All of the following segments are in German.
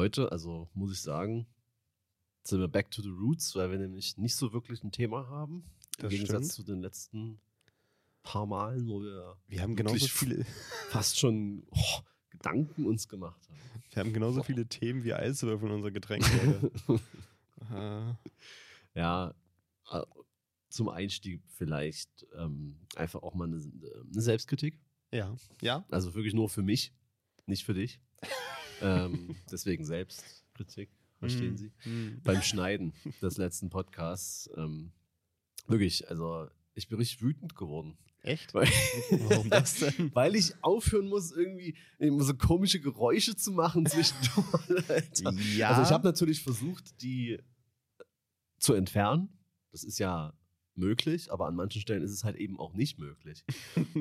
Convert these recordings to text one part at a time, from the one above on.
heute, also muss ich sagen, sind wir back to the roots, weil wir nämlich nicht so wirklich ein Thema haben. Im Das Gegensatz stimmt. zu den letzten paar Malen, wo wir Wir haben genauso viele, fast schon oh, Gedanken uns gemacht haben. wir haben genauso viele Themen wie Eiswürfel in unser Getränk. heute. Äh, Ja, zum Einstieg vielleicht ähm, einfach auch mal eine, eine Selbstkritik. ja, ja. Also wirklich nur für mich, nicht für dich. Ähm, deswegen Selbstkritik, verstehen Mm, Sie? mm. Beim Schneiden des letzten Podcasts. Ähm, wirklich, also ich bin richtig wütend geworden. Echt? Weil, Warum das denn? weil ich aufhören muss, irgendwie immer so komische Geräusche zu machen zwischendurch. Alter. Ja. Also ich habe natürlich versucht, die zu entfernen. Das ist ja möglich, aber an manchen Stellen ist es halt eben auch nicht möglich.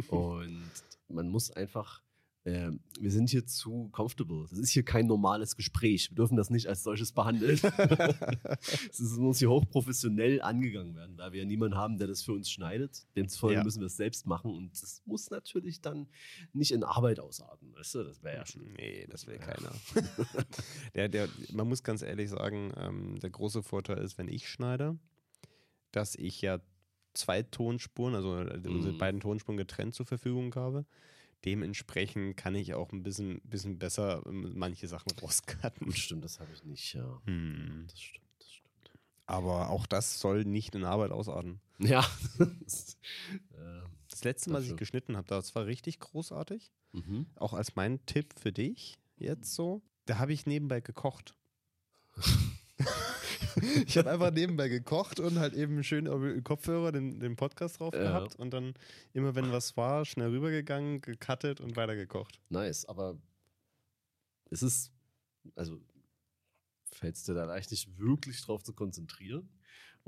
Und man muss einfach, äh, wir sind hier zu comfortable. Das ist hier kein normales Gespräch. Wir dürfen das nicht als solches behandeln. Es muss hier hochprofessionell angegangen werden, weil wir ja niemanden haben, der das für uns schneidet. Demzufolge Ja. müssen wir es selbst machen und das muss natürlich dann nicht in Arbeit ausarten. Weißt du, das wäre ja schon. Nee, das will keiner. der, der, man muss ganz ehrlich sagen, ähm, der große Vorteil ist, wenn ich schneide, dass ich ja zwei Tonspuren, also äh, unsere Mhm. beiden Tonspuren getrennt zur Verfügung habe. Dementsprechend kann ich auch ein bisschen, bisschen besser ähm, manche Sachen rauscutten. Stimmt, das habe ich nicht, ja. Hm. Das stimmt, das stimmt. Aber auch das soll nicht in Arbeit ausarten. Ja. Das, letzte Mal, als ich geschnitten habe, das war richtig großartig. mhm. Auch als mein Tipp für dich jetzt so, da habe ich nebenbei gekocht. ich habe einfach nebenbei gekocht und halt eben schön Kopfhörer den, den Podcast drauf Ja. gehabt und dann immer, wenn was war, schnell rübergegangen, gecuttet und weitergekocht. Nice, aber ist es, also fällt es dir da leicht nicht wirklich drauf zu konzentrieren?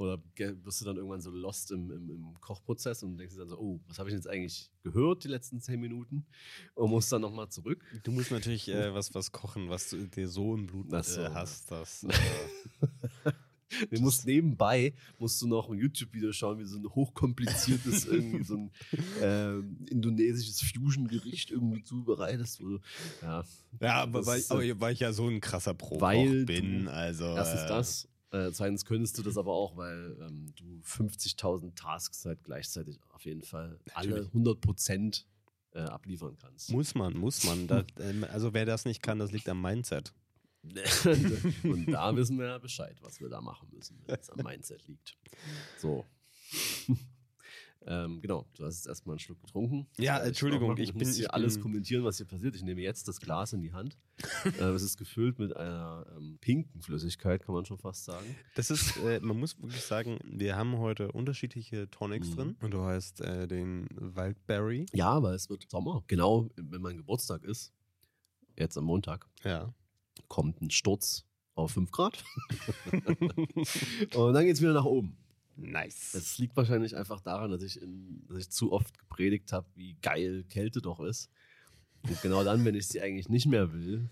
Oder wirst du dann irgendwann so lost im, im, im Kochprozess und denkst dir dann so, oh, was habe ich jetzt eigentlich gehört die letzten zehn Minuten? Und musst dann nochmal zurück? Du musst natürlich äh, was, was kochen, was du dir so im Blut Ach so. äh, hast. Das, äh, Du musst nebenbei, musst du noch ein YouTube-Video schauen, wie so ein hochkompliziertes, irgendwie so ein ähm, indonesisches Fusion-Gericht irgendwie zubereitest. Wo ja, ja, aber weil, aber weil ich ja so ein krasser Pro bin, also. Erstens äh, das. Äh, zweitens könntest du das aber auch, weil ähm, du 50.000 Tasks halt gleichzeitig auf jeden Fall alle Natürlich. 100 Prozent äh, abliefern kannst. Muss man, muss man. Da, ähm, also wer das nicht kann, das liegt am Mindset. Und da wissen wir ja Bescheid, was wir da machen müssen, wenn es am Mindset liegt. So. Ähm, genau, du hast jetzt erstmal einen Schluck getrunken. Ja, werde Entschuldigung, ich muss bin- hier ich alles bin- kommentieren, was hier passiert. Ich nehme jetzt das Glas in die Hand. äh, es ist gefüllt mit einer ähm, pinken Flüssigkeit, kann man schon fast sagen. Das ist, äh, man muss wirklich sagen, wir haben heute unterschiedliche Tonics Mhm. drin. Und du hast äh, den Wildberry. Ja, aber es wird Sommer. Genau, wenn mein Geburtstag ist, jetzt am Montag, Ja. kommt ein Sturz auf 5 Grad. Und dann geht es wieder nach oben. Nice. Es liegt wahrscheinlich einfach daran, dass ich, in, dass ich zu oft gepredigt habe, wie geil Kälte doch ist. Und genau dann, wenn ich sie eigentlich nicht mehr will,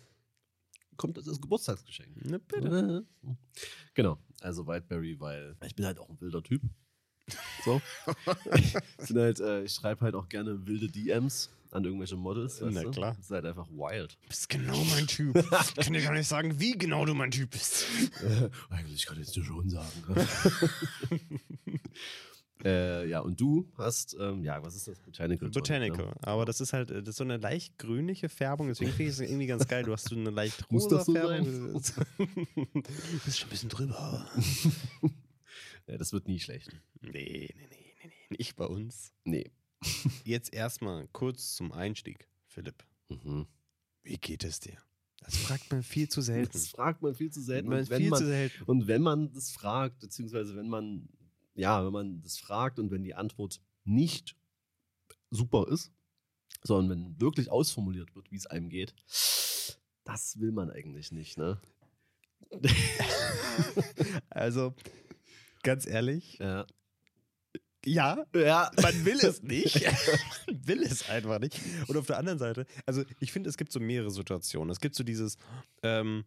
kommt das als Geburtstagsgeschenk. Ne, bitte. Genau, also Whiteberry, weil ich bin halt auch ein wilder Typ. So. ich halt, äh, ich schreibe halt auch gerne wilde DMs an irgendwelche Models. Na du? klar. Halt einfach wild. Du bist genau mein Typ. Ich kann dir gar nicht sagen, wie genau du mein Typ bist. Äh, eigentlich kann ich es dir schon sagen. äh, ja, und du hast, ähm, ja, was ist das? Botanical. Botanical. ne? Aber das ist halt, äh, das ist so eine leicht grünliche Färbung, deswegen finde ich es irgendwie ganz geil. Du hast so eine leicht Muss rosa das so Färbung. Das ist schon ein bisschen drüber. Ja, das wird nie schlecht. Nee, nee, nee, nee, nee. Nicht bei uns. Nee. Jetzt erstmal kurz zum Einstieg, Philipp. Mhm. Wie geht es dir? Das fragt man viel zu selten. Das fragt man viel zu selten. Man Und wenn viel man, zu selten. und wenn man das fragt, beziehungsweise wenn man, ja, wenn man das fragt und wenn die Antwort nicht super ist, sondern wenn wirklich ausformuliert wird, wie es einem geht, das will man eigentlich nicht, ne? Also, ganz ehrlich, Ja. Ja, Ja. man will es nicht. man will es einfach nicht. Und auf der anderen Seite, also ich finde, es gibt so mehrere Situationen. Es gibt so dieses, ähm,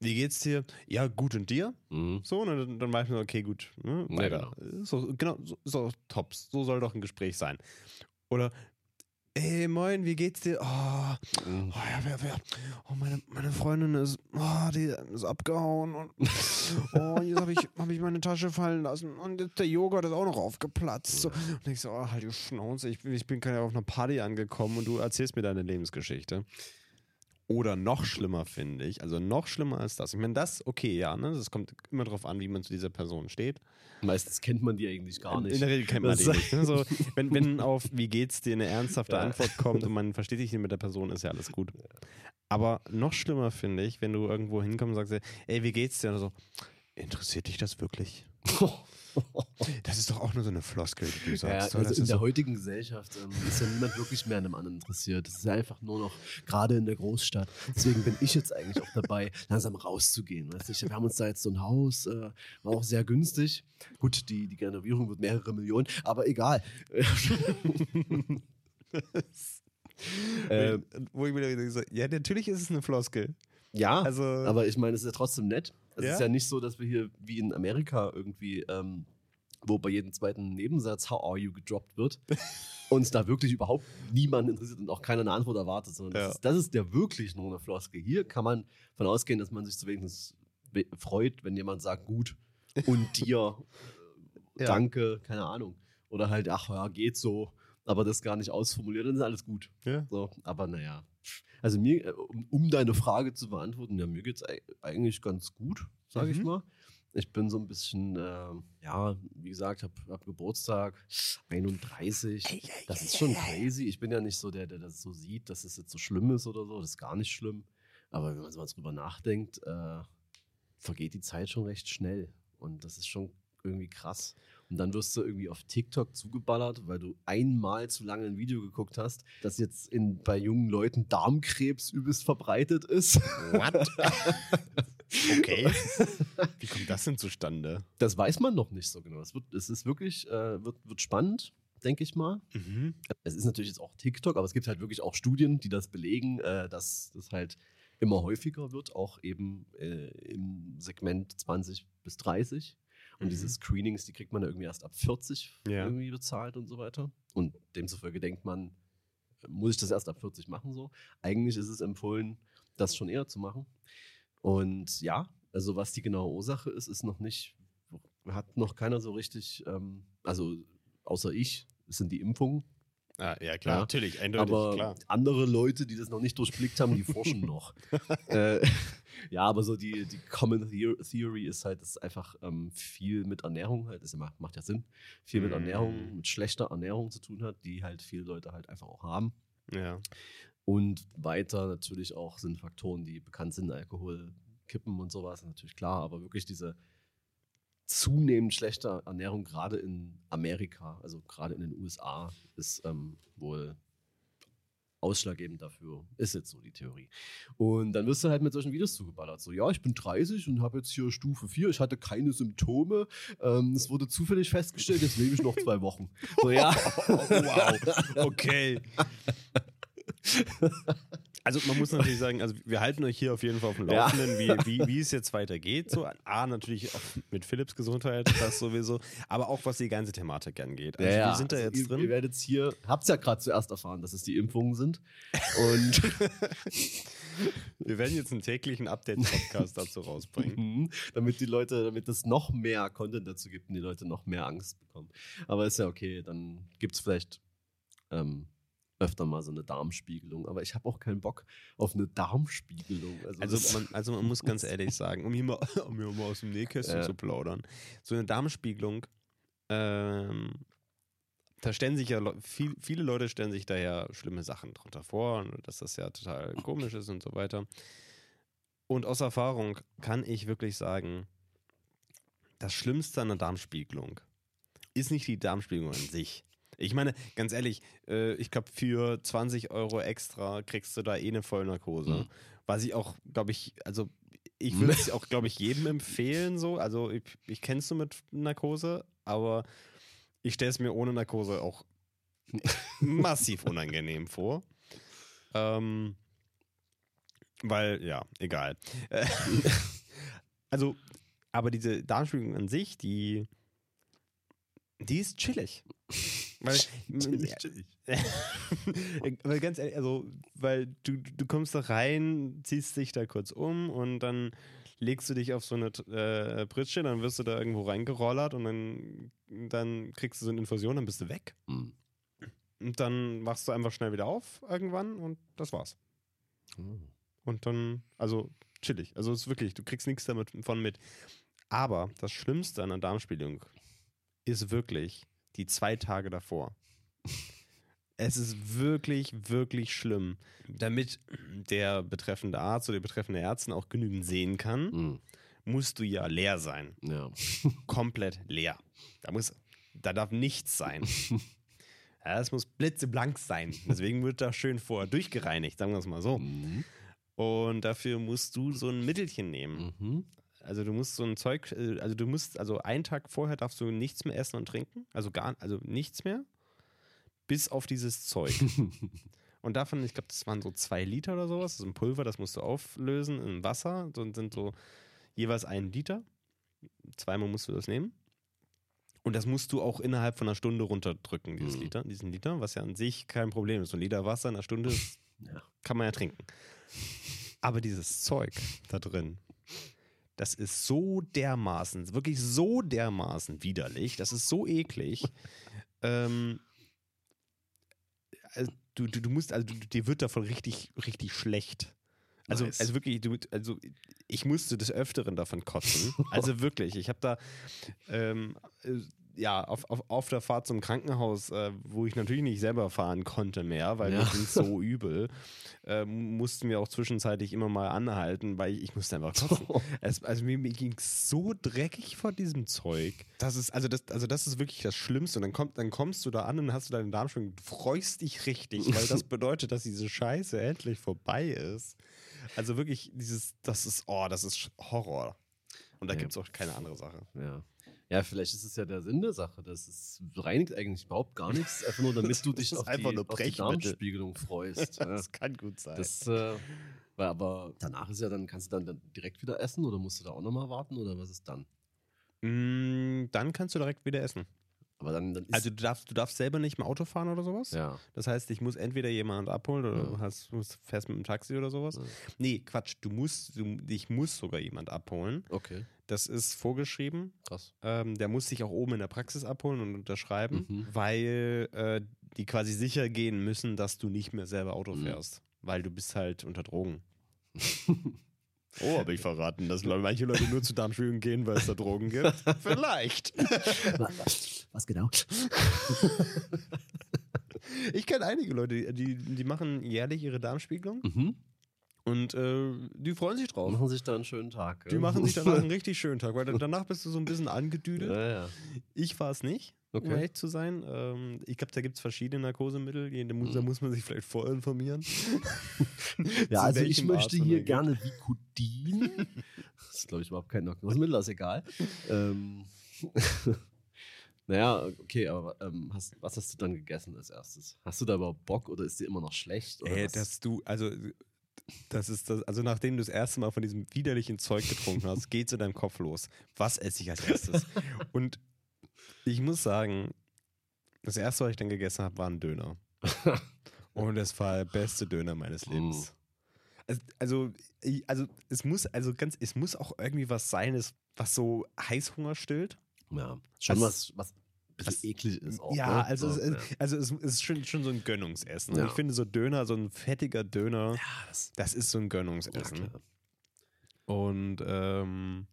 wie geht's dir? Ja, gut und dir? Mhm. So, und dann, dann weiß man, okay, gut, ne, Ja, weiter. So, genau, so, so tops. So soll doch ein Gespräch sein. Oder ey, moin, wie geht's dir? Oh, oh, ja, wer, wer, oh meine, meine Freundin ist, oh, die ist abgehauen und oh, jetzt habe ich, hab ich meine Tasche fallen lassen und jetzt der Joghurt ist auch noch aufgeplatzt. So. Und ich so, oh, halt die Schnauze, ich, ich bin gerade auf einer Party angekommen und du erzählst mir deine Lebensgeschichte. Oder noch schlimmer finde ich, also noch schlimmer als das. Ich meine, das, okay, ja, ne? Das kommt immer darauf an, wie man zu dieser Person steht. Meistens kennt man die eigentlich gar nicht. In der Regel kennt man Das- die nicht. Ne? So, wenn, wenn auf wie geht's dir eine ernsthafte Ja. Antwort kommt und man versteht sich nicht mit der Person, ist ja alles gut. Aber noch schlimmer finde ich, wenn du irgendwo hinkommst und sagst, ey, wie geht's dir? Und so, interessiert dich das wirklich? Das ist doch auch nur so eine Floskel, die du Ja, sagst. also oder? das in der so, heutigen Gesellschaft ähm, ist ja niemand wirklich mehr an einem anderen interessiert. Das ist ja einfach nur noch gerade in der Großstadt. Deswegen bin ich jetzt eigentlich auch dabei, langsam rauszugehen. Weißt du? Wir haben uns da jetzt so ein Haus, äh, war auch sehr günstig. Gut, die, die Renovierung wird mehrere Millionen, aber egal. ähm, wo ich mir wieder so, ja, natürlich ist es eine Floskel. ja, Also, aber ich meine, es ist ja trotzdem nett. Es Ja? ist ja nicht so, dass wir hier wie in Amerika irgendwie, ähm, wo bei jedem zweiten Nebensatz How are you gedroppt wird, uns da wirklich überhaupt niemand interessiert und auch keiner eine Antwort erwartet, sondern Ja. das, ist, das ist ja wirklich nur eine Floskel. Hier kann man von ausgehen, dass man sich zu wenigstens we- freut, wenn jemand sagt, gut und dir, äh, Ja. danke, keine Ahnung. Oder halt, ach ja, geht so, aber das gar nicht ausformuliert, dann ist alles gut. ja. So, aber naja. Also mir, äh, um, deine Frage zu beantworten, ja, mir geht's ei- eigentlich ganz gut, sage ich Mhm. mal. Ich bin so ein bisschen, äh, ja, wie gesagt, habe hab Geburtstag 31. Das ist schon crazy. Ich bin ja nicht so der, der das so sieht, dass es jetzt so schlimm ist oder so. Das ist gar nicht schlimm. Aber wenn man so mal drüber nachdenkt, äh, vergeht die Zeit schon recht schnell. Und das ist schon irgendwie krass. Und dann wirst du irgendwie auf TikTok zugeballert, weil du einmal zu lange ein Video geguckt hast, das jetzt in, bei jungen Leuten Darmkrebs übelst verbreitet ist. What? okay. Wie kommt das denn zustande? Das weiß man noch nicht so genau. Es, wird, es ist wirklich, äh, wird, wird spannend, denke ich mal. Mhm. Es ist natürlich jetzt auch TikTok, aber es gibt halt wirklich auch Studien, die das belegen, äh, dass das halt immer häufiger wird, auch eben äh, im Segment 20 bis 30. Und Mhm. diese Screenings, die kriegt man ja irgendwie erst ab 40 Ja. irgendwie bezahlt und so weiter. Und demzufolge denkt man, äh, muss ich das erst ab 40 machen so? Eigentlich ist es empfohlen, das schon eher zu machen. Und ja, also was die genaue Ursache ist, ist noch nicht, hat noch keiner so richtig, ähm, also außer ich, sind die Impfungen. Ah, ja, klar, Ja, natürlich, eindeutig, Aber klar. andere Leute, die das noch nicht durchblickt haben, die forschen noch. äh, ja, aber so die, die Common Theo- Theory ist halt, dass einfach ähm, viel mit Ernährung halt, das macht, macht ja Sinn, viel mit Mm. Ernährung, mit schlechter Ernährung zu tun hat, die halt viele Leute halt einfach auch haben. Ja. Und weiter natürlich auch sind Faktoren, die bekannt sind, Alkohol, Kippen und sowas, natürlich klar, aber wirklich diese zunehmend schlechte Ernährung, gerade in Amerika, also gerade in den USA, ist ähm, wohl ausschlaggebend dafür, ist jetzt so die Theorie. Und dann wirst du halt mit solchen Videos zugeballert. So, ja, ich bin 30 und habe jetzt hier Stufe 4, ich hatte keine Symptome, ähm, es wurde zufällig festgestellt, jetzt lebe ich noch zwei Wochen. So, ja. wow, okay. Also man muss natürlich sagen, also wir halten euch hier auf jeden Fall auf dem Ja. Laufenden, wie, wie, wie es jetzt weitergeht. So, A, natürlich auch mit Philips Gesundheit, das sowieso, aber auch was die ganze Thematik angeht. Also wir sind da also jetzt ihr, drin. Ihr werdet hier, habt es ja gerade zuerst erfahren, dass es die Impfungen sind. Und Wir werden jetzt einen täglichen Update-Podcast dazu rausbringen. Mhm, damit die Leute, damit es noch mehr Content dazu gibt und die Leute noch mehr Angst bekommen. Aber ist ja okay, dann gibt es vielleicht ähm, öfter mal so eine Darmspiegelung. Aber ich habe auch keinen Bock auf eine Darmspiegelung. Also, Also man, also man muss ganz ehrlich sagen, um hier mal, um hier mal aus dem Nähkästchen Ja. zu plaudern, so eine Darmspiegelung, ähm, da stellen sich ja viel, viele Leute stellen sich da ja schlimme Sachen drunter vor, dass das ja total komisch ist und so weiter. Und aus Erfahrung kann ich wirklich sagen, das Schlimmste an der Darmspiegelung ist nicht die Darmspiegelung an sich. Ich meine, ganz ehrlich, äh, ich glaube, für 20 Euro extra kriegst du da eh eine Vollnarkose. Mhm. Was ich auch, glaube ich, also ich würde es auch, glaube ich, jedem empfehlen so. Also ich, ich kenne es so mit Narkose, aber ich stelle es mir ohne Narkose auch massiv unangenehm vor. Ähm, weil, ja, egal. Also, aber diese Darmspiegelung an sich, die Die ist chillig. Weil, Chillig, chillig. weil ganz ehrlich, also, weil du, du kommst da rein, ziehst dich da kurz um und dann legst du dich auf so eine äh, Pritsche, dann wirst du da irgendwo reingerollert und dann, dann kriegst du so eine Infusion, dann bist du weg. Hm. Und dann wachst du einfach schnell wieder auf irgendwann und das war's. Oh. Und dann, also chillig. Also es ist wirklich, du kriegst nichts damit von mit. Aber das Schlimmste an einer Darmspiegelung ist wirklich die zwei Tage davor. Es ist wirklich, wirklich schlimm. Damit der betreffende Arzt oder die betreffende Ärztin auch genügend sehen kann, Hm. musst du ja leer sein. Ja. Komplett leer. Da muss, da darf nichts sein. Ja, es muss blitzeblank sein. Deswegen wird da schön vorher durchgereinigt, sagen wir es mal so. Mhm. Und dafür musst du so ein Mittelchen nehmen. Mhm. Also du musst so ein Zeug, äh, also du musst, also einen Tag vorher darfst du nichts mehr essen und trinken. Also gar, also nichts mehr. Bis auf dieses Zeug. und davon, ich glaube, das waren so zwei Liter oder sowas. Das ist ein Pulver, das musst du auflösen in Wasser. So sind so jeweils ein Liter. Zweimal musst du das nehmen. Und das musst du auch innerhalb von einer Stunde runterdrücken, dieses Mhm. Liter, diesen Liter, was ja an sich kein Problem ist. So ein Liter Wasser in einer Stunde Ja. kann man ja trinken. Aber dieses Zeug da drin, das ist so dermaßen, wirklich so dermaßen widerlich, das ist so eklig. ähm, also du, du, du musst, also du, dir wird davon richtig, richtig schlecht. Also, Nice. also wirklich, du, also ich musste des Öfteren davon kotzen. Also wirklich, ich habe da ähm, äh, ja auf, auf, auf der Fahrt zum Krankenhaus, äh, wo ich natürlich nicht selber fahren konnte mehr, weil Ja. mir ging so übel, äh, mussten wir auch zwischenzeitlich immer mal anhalten, weil ich, ich musste einfach kotzen. Es, also mir, mir ging so dreckig vor diesem Zeug. Das ist, also das, also das ist wirklich das Schlimmste. Und dann, kommt, dann kommst du da an und hast du deinen Darmschwung, du freust dich richtig, weil das bedeutet, dass diese Scheiße endlich vorbei ist. Also wirklich, dieses, das ist, oh, das ist Horror. Und da Ja. gibt es auch keine andere Sache. Ja. Ja, vielleicht ist es ja der Sinn der Sache. Das ist, reinigt eigentlich überhaupt gar nichts, einfach nur damit du dich auf einfach die, nur auf die. Darmspiegelung freust. ja. Das kann gut sein. Das, äh, weil, aber danach ist ja dann, kannst du dann, dann direkt wieder essen oder musst du da auch nochmal warten oder was ist dann? Mm, dann kannst du direkt wieder essen. Aber dann, dann ist Also du darfst, du darfst selber nicht mehr Auto fahren oder sowas? ja. Das heißt, ich muss entweder jemand abholen oder Ja. du hast, musst, fährst mit dem Taxi oder sowas. Ja. Nee, Quatsch, du musst, du, ich muss sogar jemand abholen. Okay, Das ist vorgeschrieben. krass. Ähm, der muss sich auch oben in der Praxis abholen und unterschreiben, Mhm. weil äh, die quasi sicher gehen müssen, dass du nicht mehr selber Auto Mhm. fährst. Weil du bist halt unter Drogen. Oh, habe ich verraten, dass manche Leute nur zu Darmspiegelung gehen, weil es da Drogen gibt? Vielleicht. was, was genau? Ich kenne einige Leute, die, die machen jährlich ihre Darmspiegelung Mhm. Und äh, die freuen sich drauf. Machen sich da einen schönen Tag. Die machen sich danach einen richtig schönen Tag, weil danach bist du so ein bisschen angedüdelt. Ja, ja. Ich war es nicht, um Okay. ehrlich zu sein. Ähm, ich glaube, da gibt es verschiedene Narkosemittel, da muss, da muss man sich vielleicht vorinformieren. Ja, also ich möchte Arzt hier gerne Vicodin. Das ist, glaube ich, überhaupt kein Narkosemittel, ist egal. Ähm, naja, okay, aber ähm, hast, was hast du dann gegessen als erstes? Hast du da überhaupt Bock oder ist dir immer noch schlecht? Oder was? dass du, also, das ist das, also nachdem du das erste Mal von diesem widerlichen Zeug getrunken hast, geht's in deinem Kopf los. Was esse ich als erstes? Und ich muss sagen, das erste, was ich dann gegessen habe, war ein Döner. Und es war der beste Döner meines Lebens. Also, also, also es muss, also ganz, es muss auch irgendwie was sein, was so Heißhunger stillt. ja, schon was, was bisschen das- eklig ist auch. ja, ne? also, so, es, ja. also es ist schon, schon so ein Gönnungsessen. Ja. ich finde so Döner, so ein fettiger Döner, Ja, das, das ist so ein Gönnungsessen. Und ähm,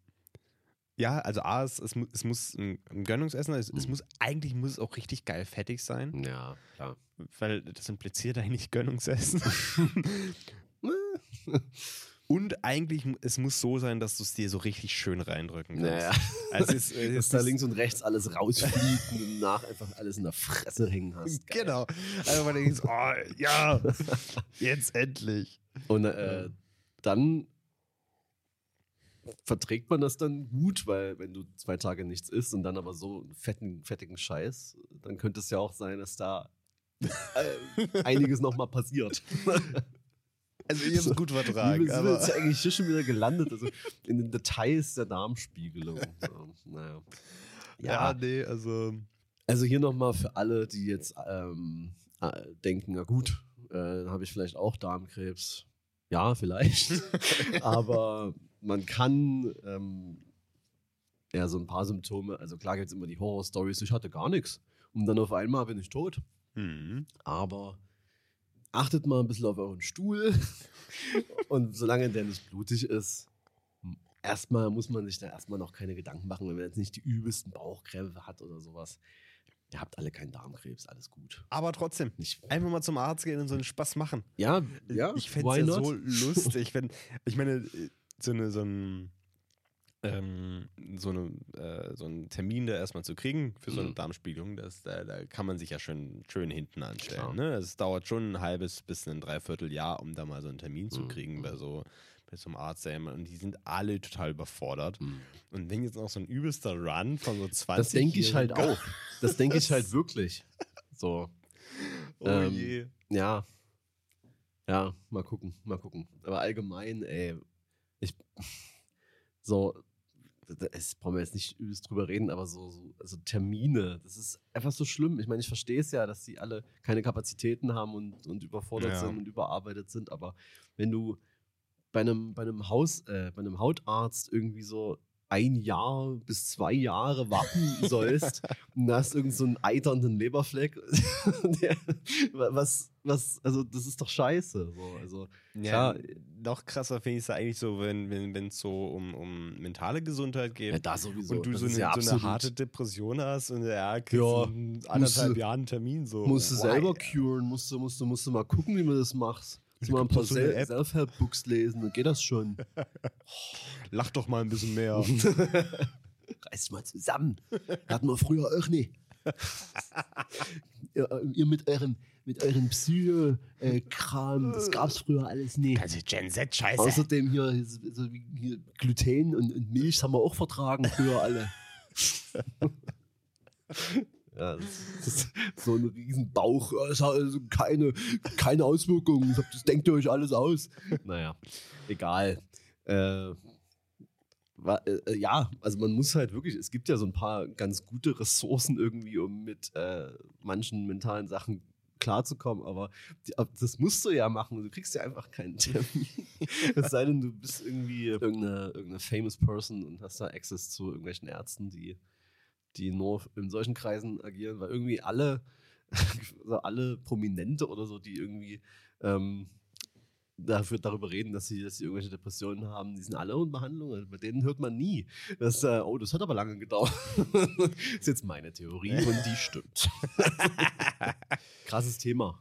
ja, also A, es, es, es muss ein, ein Gönnungsessen, es, es Mhm. muss, eigentlich muss es auch richtig geil fettig sein, ja, klar. weil das impliziert eigentlich Gönnungsessen. Und eigentlich, es muss so sein, dass du es dir so richtig schön reindrücken kannst. Naja, Also es, es, dass es da links und rechts alles rausfliegt und danach einfach alles in der Fresse hängen hast. Geil. Genau. Also man denkt, oh, ja, jetzt endlich. Und äh, dann verträgt man das dann gut, weil wenn du zwei Tage nichts isst und dann aber so einen fetten, fettigen Scheiß, dann könnte es ja auch sein, dass da äh, einiges nochmal passiert. Also ich habe es gut vertragen. sind wir Aber jetzt eigentlich hier schon wieder gelandet? Also in den Details der Darmspiegelung. So, naja. ja, nee, also Also hier nochmal für alle, die jetzt ähm, äh, denken, na gut, äh, dann habe ich vielleicht auch Darmkrebs. Ja, vielleicht. Aber man kann ähm, ja so ein paar Symptome, also klar gibt es immer die Horror-Stories, ich hatte gar nichts. Und dann auf einmal bin ich tot. Mhm. Aber achtet mal ein bisschen auf euren Stuhl. Und solange der nicht blutig ist, erstmal muss man sich da erstmal noch keine Gedanken machen, wenn man jetzt nicht die übelsten Bauchkrämpfe hat oder sowas. Ihr habt alle keinen Darmkrebs, alles gut. Aber trotzdem, Nicht, einfach mal zum Arzt gehen und so einen Spaß machen. ja, ja, ich fände es ja so lustig, wenn, ich meine, so, eine, so, ein, ähm, so, eine, äh, so einen Termin da erstmal zu kriegen für so eine Mhm. Darmspiegelung, das, da, da kann man sich ja schön, schön hinten anstellen. Ne? Es dauert schon ein halbes bis ein Dreivierteljahr, um da mal so einen Termin zu Mhm. kriegen bei so bei so einem Arzt. Und die sind alle total überfordert. Mhm. Und wenn jetzt noch so ein übelster Run von so 20 Das denke ich halt auch. Das denke ich halt wirklich. So, Oh Ähm, je. ja. Ja, mal gucken, mal gucken. Aber allgemein, ey, ich, so, es brauchen wir jetzt nicht übelst drüber reden, aber so, so also Termine, das ist einfach so schlimm. Ich meine, ich verstehe es ja, dass sie alle keine Kapazitäten haben und, und überfordert Ja. sind und überarbeitet sind, aber wenn du bei einem, bei einem Haus, äh, bei einem Hautarzt irgendwie so ein Jahr bis zwei Jahre warten sollst und hast irgend so einen eiternden Leberfleck, der, was, was, also das ist doch scheiße. So, also, Ja, Klar. noch krasser finde ich es eigentlich so, wenn es wenn, so um, um mentale Gesundheit geht. ja, da sowieso. und du so ja so eine harte Depression hast und ja, kriegst Ja, in anderthalb Jahren Termin so. Musst du selber curen, musst du, musst du, musst du mal gucken, wie man das macht. Musst du mal ein paar so. Self-Help-Books lesen, dann geht das schon. Lach doch mal ein bisschen mehr. Reißt mal zusammen. Hatten wir früher auch nicht. ihr, ihr mit eurem, mit eurem Psycho-Kram, das gab's früher alles nicht. Also Gen Z Scheiße. Außerdem hier, so hier Gluten und, und Milch haben wir auch vertragen früher alle. ja, das, ist so ein riesen Bauch. Ja, Das hat also keine, keine Auswirkungen. Das, denkt ihr euch alles aus. Naja, egal. Äh, wa- äh, ja, also man muss halt wirklich, es gibt ja so ein paar ganz gute Ressourcen irgendwie, um mit äh, manchen mentalen Sachen klarzukommen, aber die, das musst du ja machen. Du kriegst ja einfach keinen Termin. es sei denn, du bist irgendwie irgendeine, irgendeine famous Person und hast da Access zu irgendwelchen Ärzten, die, die nur in solchen Kreisen agieren, weil irgendwie alle, so alle Prominente oder so, die irgendwie ähm, dafür, darüber reden, dass sie, dass sie irgendwelche Depressionen haben, die sind alle in Behandlung. Also bei denen hört man nie. Das, äh, oh, das hat aber lange gedauert. das ist jetzt meine Theorie und die stimmt. Krasses Thema.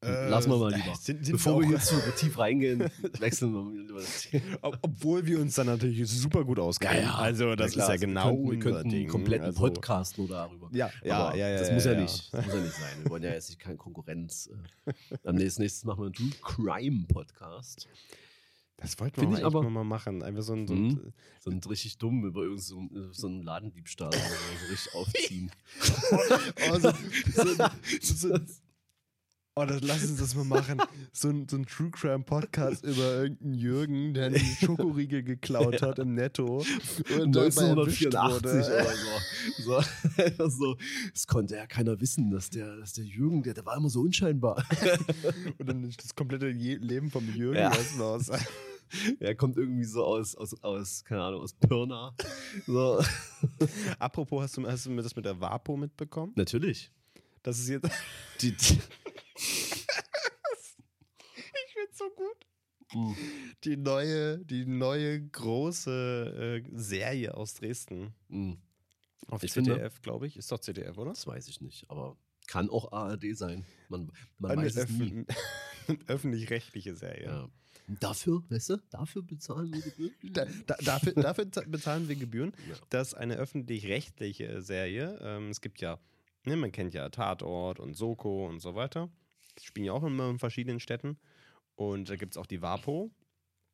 Äh, Lassen wir mal lieber. Sind, sind Bevor wir wir hier zu tief reingehen, wechseln wir mal lieber das Thema. Ob- Obwohl wir uns dann natürlich super gut auskennen. Also das klar, ist ja genau wir könnten, wir könnten Ding. einen kompletten also, Podcast nur darüber. Ja, ja, ja, ja. Das ja, muss ja, ja. nicht. Das muss ja nicht sein. Wir wollen ja jetzt nicht keine Konkurrenz. Äh. Am nächsten nächstes machen wir einen True Crime Podcast. Das wollten wir aber- mal machen. Einfach so ein, so Mhm. ein So ein richtig dumm über irgend so, einen- so einen Ladendiebstahl oder so richtig aufziehen. oh, so, so, so, oh, das, lass uns das mal machen. So ein, so ein True Crime Podcast über irgendeinen Jürgen, der einen Schokoriegel geklaut hat im Netto. Und dabei erwischt 1984 wurde. oder so. so. so. Das konnte ja keiner wissen, dass der, dass der Jürgen, der, der war immer so unscheinbar. Und dann das komplette Leben vom Jürgen Ja. aus. Er kommt irgendwie so aus, aus, aus keine Ahnung, aus Pirna. So. Apropos, hast du, hast du mir das mit der Vapo mitbekommen? Natürlich. Das ist jetzt. Die, die, Ich find's so gut. Die neue, die neue große äh, Serie aus Dresden. Mm, Auf Ich ZDF, glaube ich. Ist doch ZDF, oder? das weiß ich nicht, aber kann auch ARD sein. Man, man Eine weiß es nie. öffentlich-rechtliche Serie. Ja. Dafür, weißt du, dafür bezahlen wir Gebühren. Da, da, dafür, dafür za- bezahlen wir Gebühren. Ja. Das ist eine öffentlich-rechtliche Serie. Ähm, es gibt ja, ne, man kennt ja Tatort und Soko und so weiter. Spielen ja auch immer in verschiedenen Städten. Und da gibt es auch die Vapo.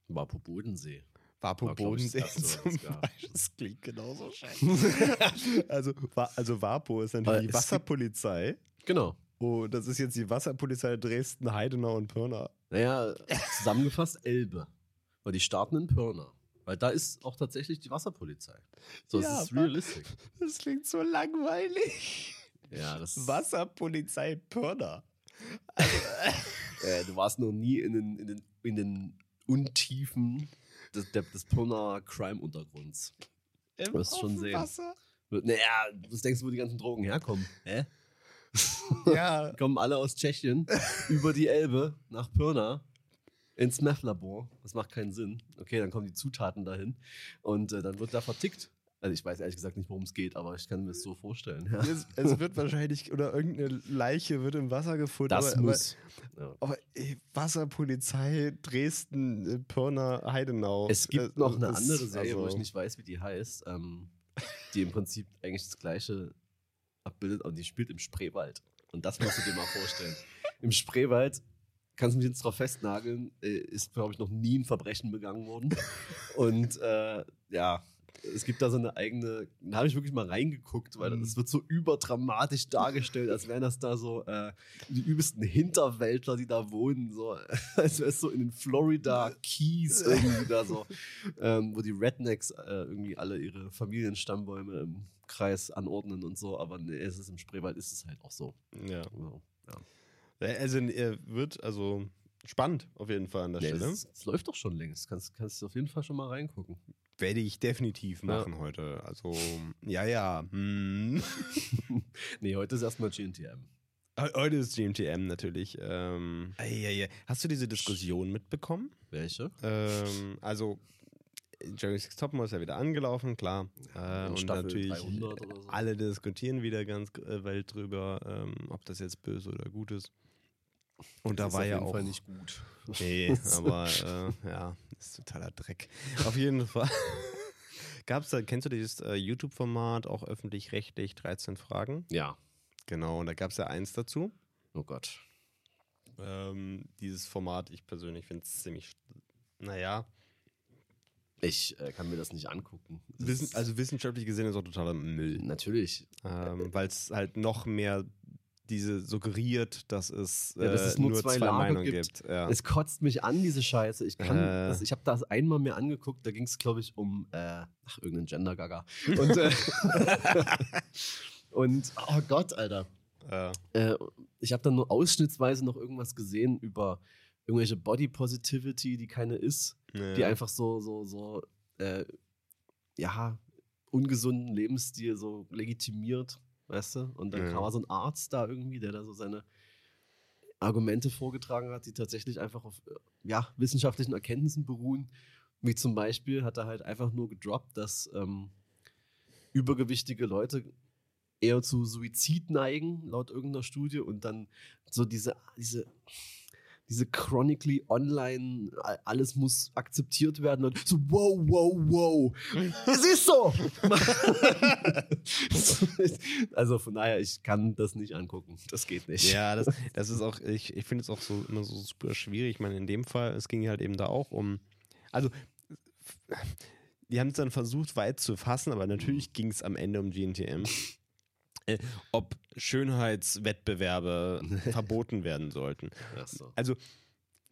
Vapo Bodensee. Vapo War, glaub ich, das Bodensee zum gab. Beispiel. Das klingt genauso scheiße. also, also Vapo ist Aber natürlich die Wasserpolizei. Genau. Oh, das ist jetzt die Wasserpolizei Dresden, Heidenau und Pirna. Naja, zusammengefasst Elbe. Weil die starten in Pirna. Weil da ist auch tatsächlich die Wasserpolizei. So, Ja, es ist realistisch. Das klingt so langweilig. Ja, das Wasserpolizei Pirna. äh, du warst noch nie in den, in den, in den Untiefen des, des Pirna Crime-Untergrunds. Im wirst schon sehen. Wasser? Naja, was denkst du, wo die ganzen Drogen herkommen? Hä? Ja. Kommen alle aus Tschechien über die Elbe nach Pirna ins Meth-Labor. Das macht keinen Sinn. Okay, dann kommen die Zutaten dahin und äh, dann wird da vertickt. Also ich weiß ehrlich gesagt nicht, worum es geht, aber ich kann mir es so vorstellen. Ja. Es, es wird wahrscheinlich, oder irgendeine Leiche wird im Wasser gefunden. Das aber, muss. Aber, aber ey, Wasserpolizei Dresden, äh, Pirna, Heidenau. Es gibt Äh, noch eine andere Serie, wo ich also- nicht weiß, wie die heißt, ähm, die im Prinzip eigentlich das gleiche abbildet, und die spielt im Spreewald. Und das musst du dir mal vorstellen. Im Spreewald, kannst du mich jetzt drauf festnageln, äh, ist, glaube ich, noch nie ein Verbrechen begangen worden. Und äh, ja, es gibt da so eine eigene, da habe ich wirklich mal reingeguckt, weil Mhm. das wird so überdramatisch dargestellt, als wären das da so äh, die übelsten Hinterwäldler, die da wohnen, so als wäre es so in den Florida Keys irgendwie da so, ähm, wo die Rednecks äh, irgendwie alle ihre Familienstammbäume im Kreis anordnen und so, aber nee, es ist im Spreewald ist es halt auch so. Ja. so ja. Äh, Also er wird also spannend auf jeden Fall an der Nee, Stelle. das läuft doch schon längst. Kannst, kannst du auf jeden Fall schon mal reingucken. Werde ich definitiv Ja. machen heute. Also, ja, ja. Hm. Nee, heute ist erstmal GNTM. He- Heute ist GMTM natürlich. Ähm. Hast du diese Diskussion mitbekommen? Welche? Ähm, also, Jerry Six Topmodel ist ja wieder angelaufen, klar. Äh, und Staffel natürlich 300 oder so. alle diskutieren wieder ganz äh, Welt drüber, ähm, ob das jetzt böse oder gut ist. Und da Das war auf ja jeden auch. Fall nicht gut. Nee, aber äh, ja, ist totaler Dreck. Auf jeden Fall. Gab's da, kennst du dieses äh, YouTube-Format, auch öffentlich-rechtlich, 13 Fragen? Ja. Genau, und da gab es ja eins dazu. Oh Gott. Ähm, dieses Format, ich persönlich finde es ziemlich, naja, Ich äh, kann mir das nicht angucken. Das wissen, also wissenschaftlich gesehen ist auch totaler Müll. natürlich. Ähm, Weil es halt noch mehr diese suggeriert, dass es, Ja, dass äh, es nur zwei Lager Meinungen gibt. gibt. Ja. Es kotzt mich an, diese Scheiße. Ich kann, Äh. das, ich habe das einmal mir angeguckt, da ging es, glaube ich, um, äh, ach, irgendeinen Gender-Gaga. Und, äh, und, oh Gott, Alter. äh, Äh, ich habe dann nur ausschnittsweise noch irgendwas gesehen über irgendwelche Body Positivity, die keine ist, nee. die einfach so, so, so, äh, ja, ungesunden Lebensstil so legitimiert, weißt du? Und dann Ja. kam so ein Arzt da irgendwie, der da so seine Argumente vorgetragen hat, die tatsächlich einfach auf äh, ja, wissenschaftlichen Erkenntnissen beruhen. Wie zum Beispiel hat er halt einfach nur gedroppt, dass ähm, übergewichtige Leute eher zu Suizid neigen, laut irgendeiner Studie, und dann so diese, diese, diese chronically online, alles muss akzeptiert werden und so, wow, wow, wow. es ist so! also von daher, ich kann das nicht angucken. Das geht nicht. Ja, das, das ist auch, ich, ich finde es auch so immer so super schwierig. Ich meine, in dem Fall, es ging halt eben da auch um, also die haben es dann versucht weit zu fassen, aber natürlich ging es am Ende um GNTM. Äh, ob Schönheitswettbewerbe verboten werden sollten. So. Also,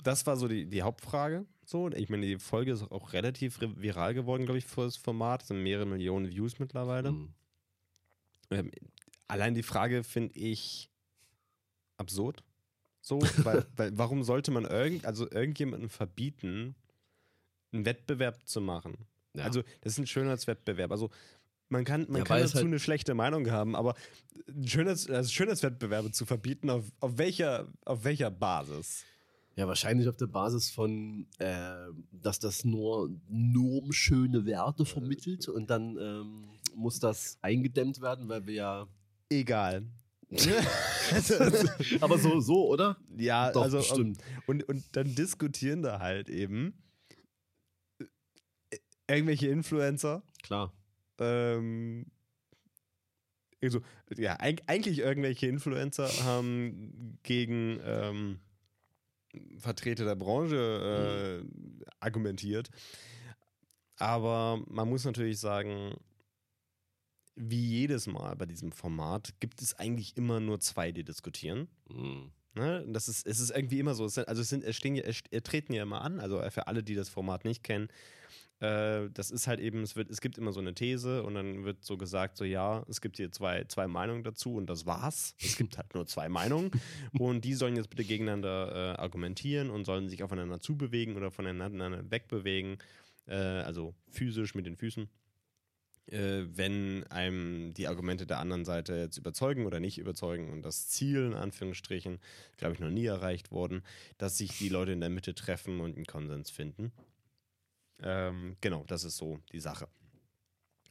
das war so die, die Hauptfrage. So, ich meine, die Folge ist auch relativ re- viral geworden, glaube ich, für das Format. Es sind mehrere Millionen Views mittlerweile. Mhm. Ähm, allein die Frage finde ich absurd. So, weil, weil warum sollte man irgend, also irgendjemandem verbieten, einen Wettbewerb zu machen? Ja. Also, das ist ein Schönheitswettbewerb. Also, man kann, man Ja, kann dazu halt- eine schlechte Meinung haben, aber ein Schönheits, also Schönheitswettbewerbe zu verbieten, auf, auf, welcher, auf welcher Basis? Ja, wahrscheinlich auf der Basis von, äh, dass das nur normschöne Werte vermittelt und dann ähm, muss das eingedämmt werden, weil wir ja. Egal. Aber so, so, oder? ja, Doch, also bestimmt. Und, und dann diskutieren da halt eben äh, irgendwelche Influencer, Klar. Ähm, also, ja, eig eigentlich irgendwelche Influencer haben gegen ähm, Vertreter der Branche äh, argumentiert. Aber man muss natürlich sagen, wie jedes Mal bei diesem Format gibt es eigentlich immer nur zwei, die diskutieren. Mhm. Ne? Das ist, es ist irgendwie immer so. Es sind, also es, sind, es, stehen, ja- es treten ja immer an, also für alle, die das Format nicht kennen. Äh, das ist halt eben, es, wird, es gibt immer so eine These und dann wird so gesagt, so ja, es gibt hier zwei, zwei Meinungen dazu und das war's. Es gibt halt nur zwei Meinungen und die sollen jetzt bitte gegeneinander äh, argumentieren und sollen sich aufeinander zubewegen oder voneinander wegbewegen, äh, also physisch mit den Füßen äh, wenn einem die Argumente der anderen Seite jetzt überzeugen oder nicht überzeugen und das Ziel, in Anführungsstrichen, glaube ich, noch nie erreicht worden, dass sich die Leute in der Mitte treffen und einen Konsens finden. Ähm, genau, das ist so die Sache.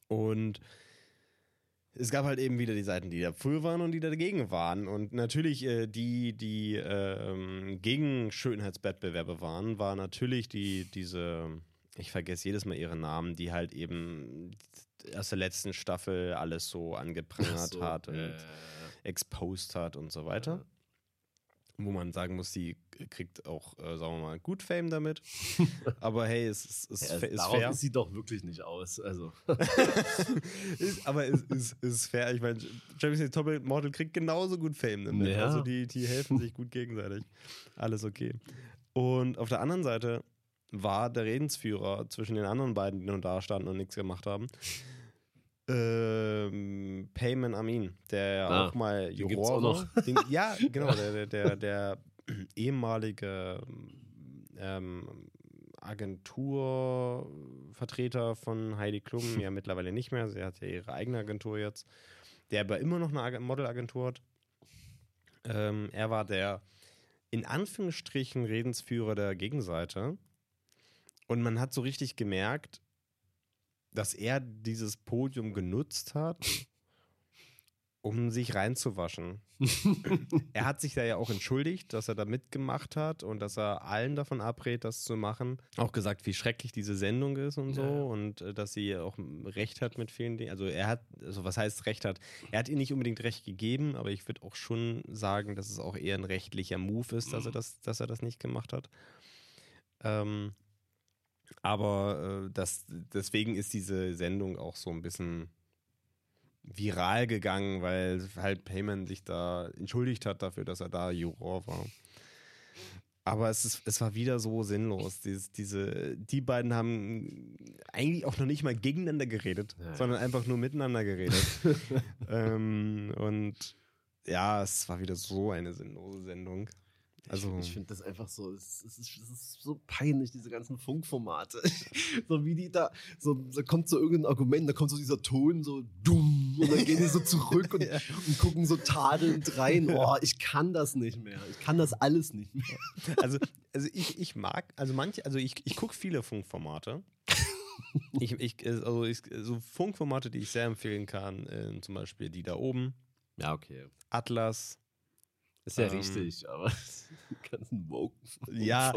Und es gab halt eben wieder die Seiten, die dafür waren und die dagegen waren. Und natürlich äh, die, die äh, gegen Schönheitswettbewerbe waren, war natürlich die, diese, ich vergesse jedes Mal ihre Namen, die halt eben aus der letzten Staffel alles so angeprangert so, hat und äh, exposed hat und so weiter. Wo man sagen muss, die kriegt auch, äh, sagen wir mal, gut Fame damit. Aber hey, es, es, es ja, ist darauf fair. sieht doch wirklich nicht aus. Also. aber es ist, ist fair. Ich meine, Champions League Top Model kriegt genauso gut Fame damit. Ja. Also die, die helfen sich gut gegenseitig. Alles okay. Und auf der anderen Seite war der Redensführer zwischen den anderen beiden, die nur da standen und nichts gemacht haben. Ähm, Payman Amin, der ja ah, auch mal Juror auch noch. Den, ja, genau, der, der, der, der ehemalige ähm, Agenturvertreter von Heidi Klum, ja mittlerweile nicht mehr, sie hat ja ihre eigene Agentur jetzt, der aber immer noch eine Modelagentur hat. Ähm, er war der in Anführungsstrichen Redensführer der Gegenseite und man hat so richtig gemerkt, dass er dieses Podium genutzt hat, um sich reinzuwaschen. er hat sich da ja auch entschuldigt, dass er da mitgemacht hat und dass er allen davon abrät, das zu machen. Auch gesagt, wie schrecklich diese Sendung ist und so ja. und äh, dass sie auch recht hat mit vielen Dingen. Also er hat, also was heißt recht hat? Er hat ihr nicht unbedingt recht gegeben, aber ich würde auch schon sagen, dass es auch eher ein rechtlicher Move ist, dass er das, dass er das nicht gemacht hat. Ähm, aber äh, das, deswegen ist diese Sendung auch so ein bisschen viral gegangen, weil halt Payman sich da entschuldigt hat dafür, dass er da Juror war. Aber es, ist, es war wieder so sinnlos. Dieses, diese, die beiden haben eigentlich auch noch nicht mal gegeneinander geredet, ja. sondern einfach nur miteinander geredet. ähm, und ja, es war wieder so eine sinnlose Sendung. Also, ich, ich finde das einfach so, es, ist, es, ist, so peinlich, diese ganzen Funkformate. so wie die da, so, da kommt so irgendein Argument, da kommt so dieser Ton, so dumm, und dann gehen die so zurück und, ja. und gucken so tadelnd rein. Oh, ich kann das nicht mehr. Ich kann das alles nicht mehr. Also, also ich, ich mag, also manche, also ich, ich gucke viele Funkformate. ich, ich, also ich, so Funkformate, die ich sehr empfehlen kann, äh, zum Beispiel die da oben. Ja, okay. Atlas, ist ja ähm, richtig, aber ganzen Woken. Ja,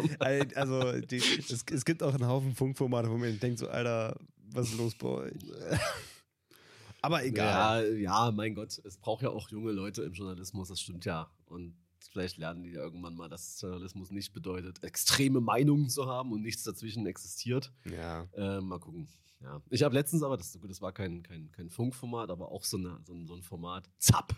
also die, es, es, gibt auch einen Haufen Funkformate, wo man denkt so, Alter, was ist los bei euch? aber egal. Ja, ja, mein Gott, es braucht ja auch junge Leute im Journalismus, das stimmt ja. Und vielleicht lernen die ja irgendwann mal, dass Journalismus nicht bedeutet, extreme Meinungen zu haben und nichts dazwischen existiert. Ja. Äh, mal gucken. Ja. Ich habe letztens aber, das, das war kein, kein, kein Funkformat, aber auch so, eine, so, ein, so ein Format. Zapp.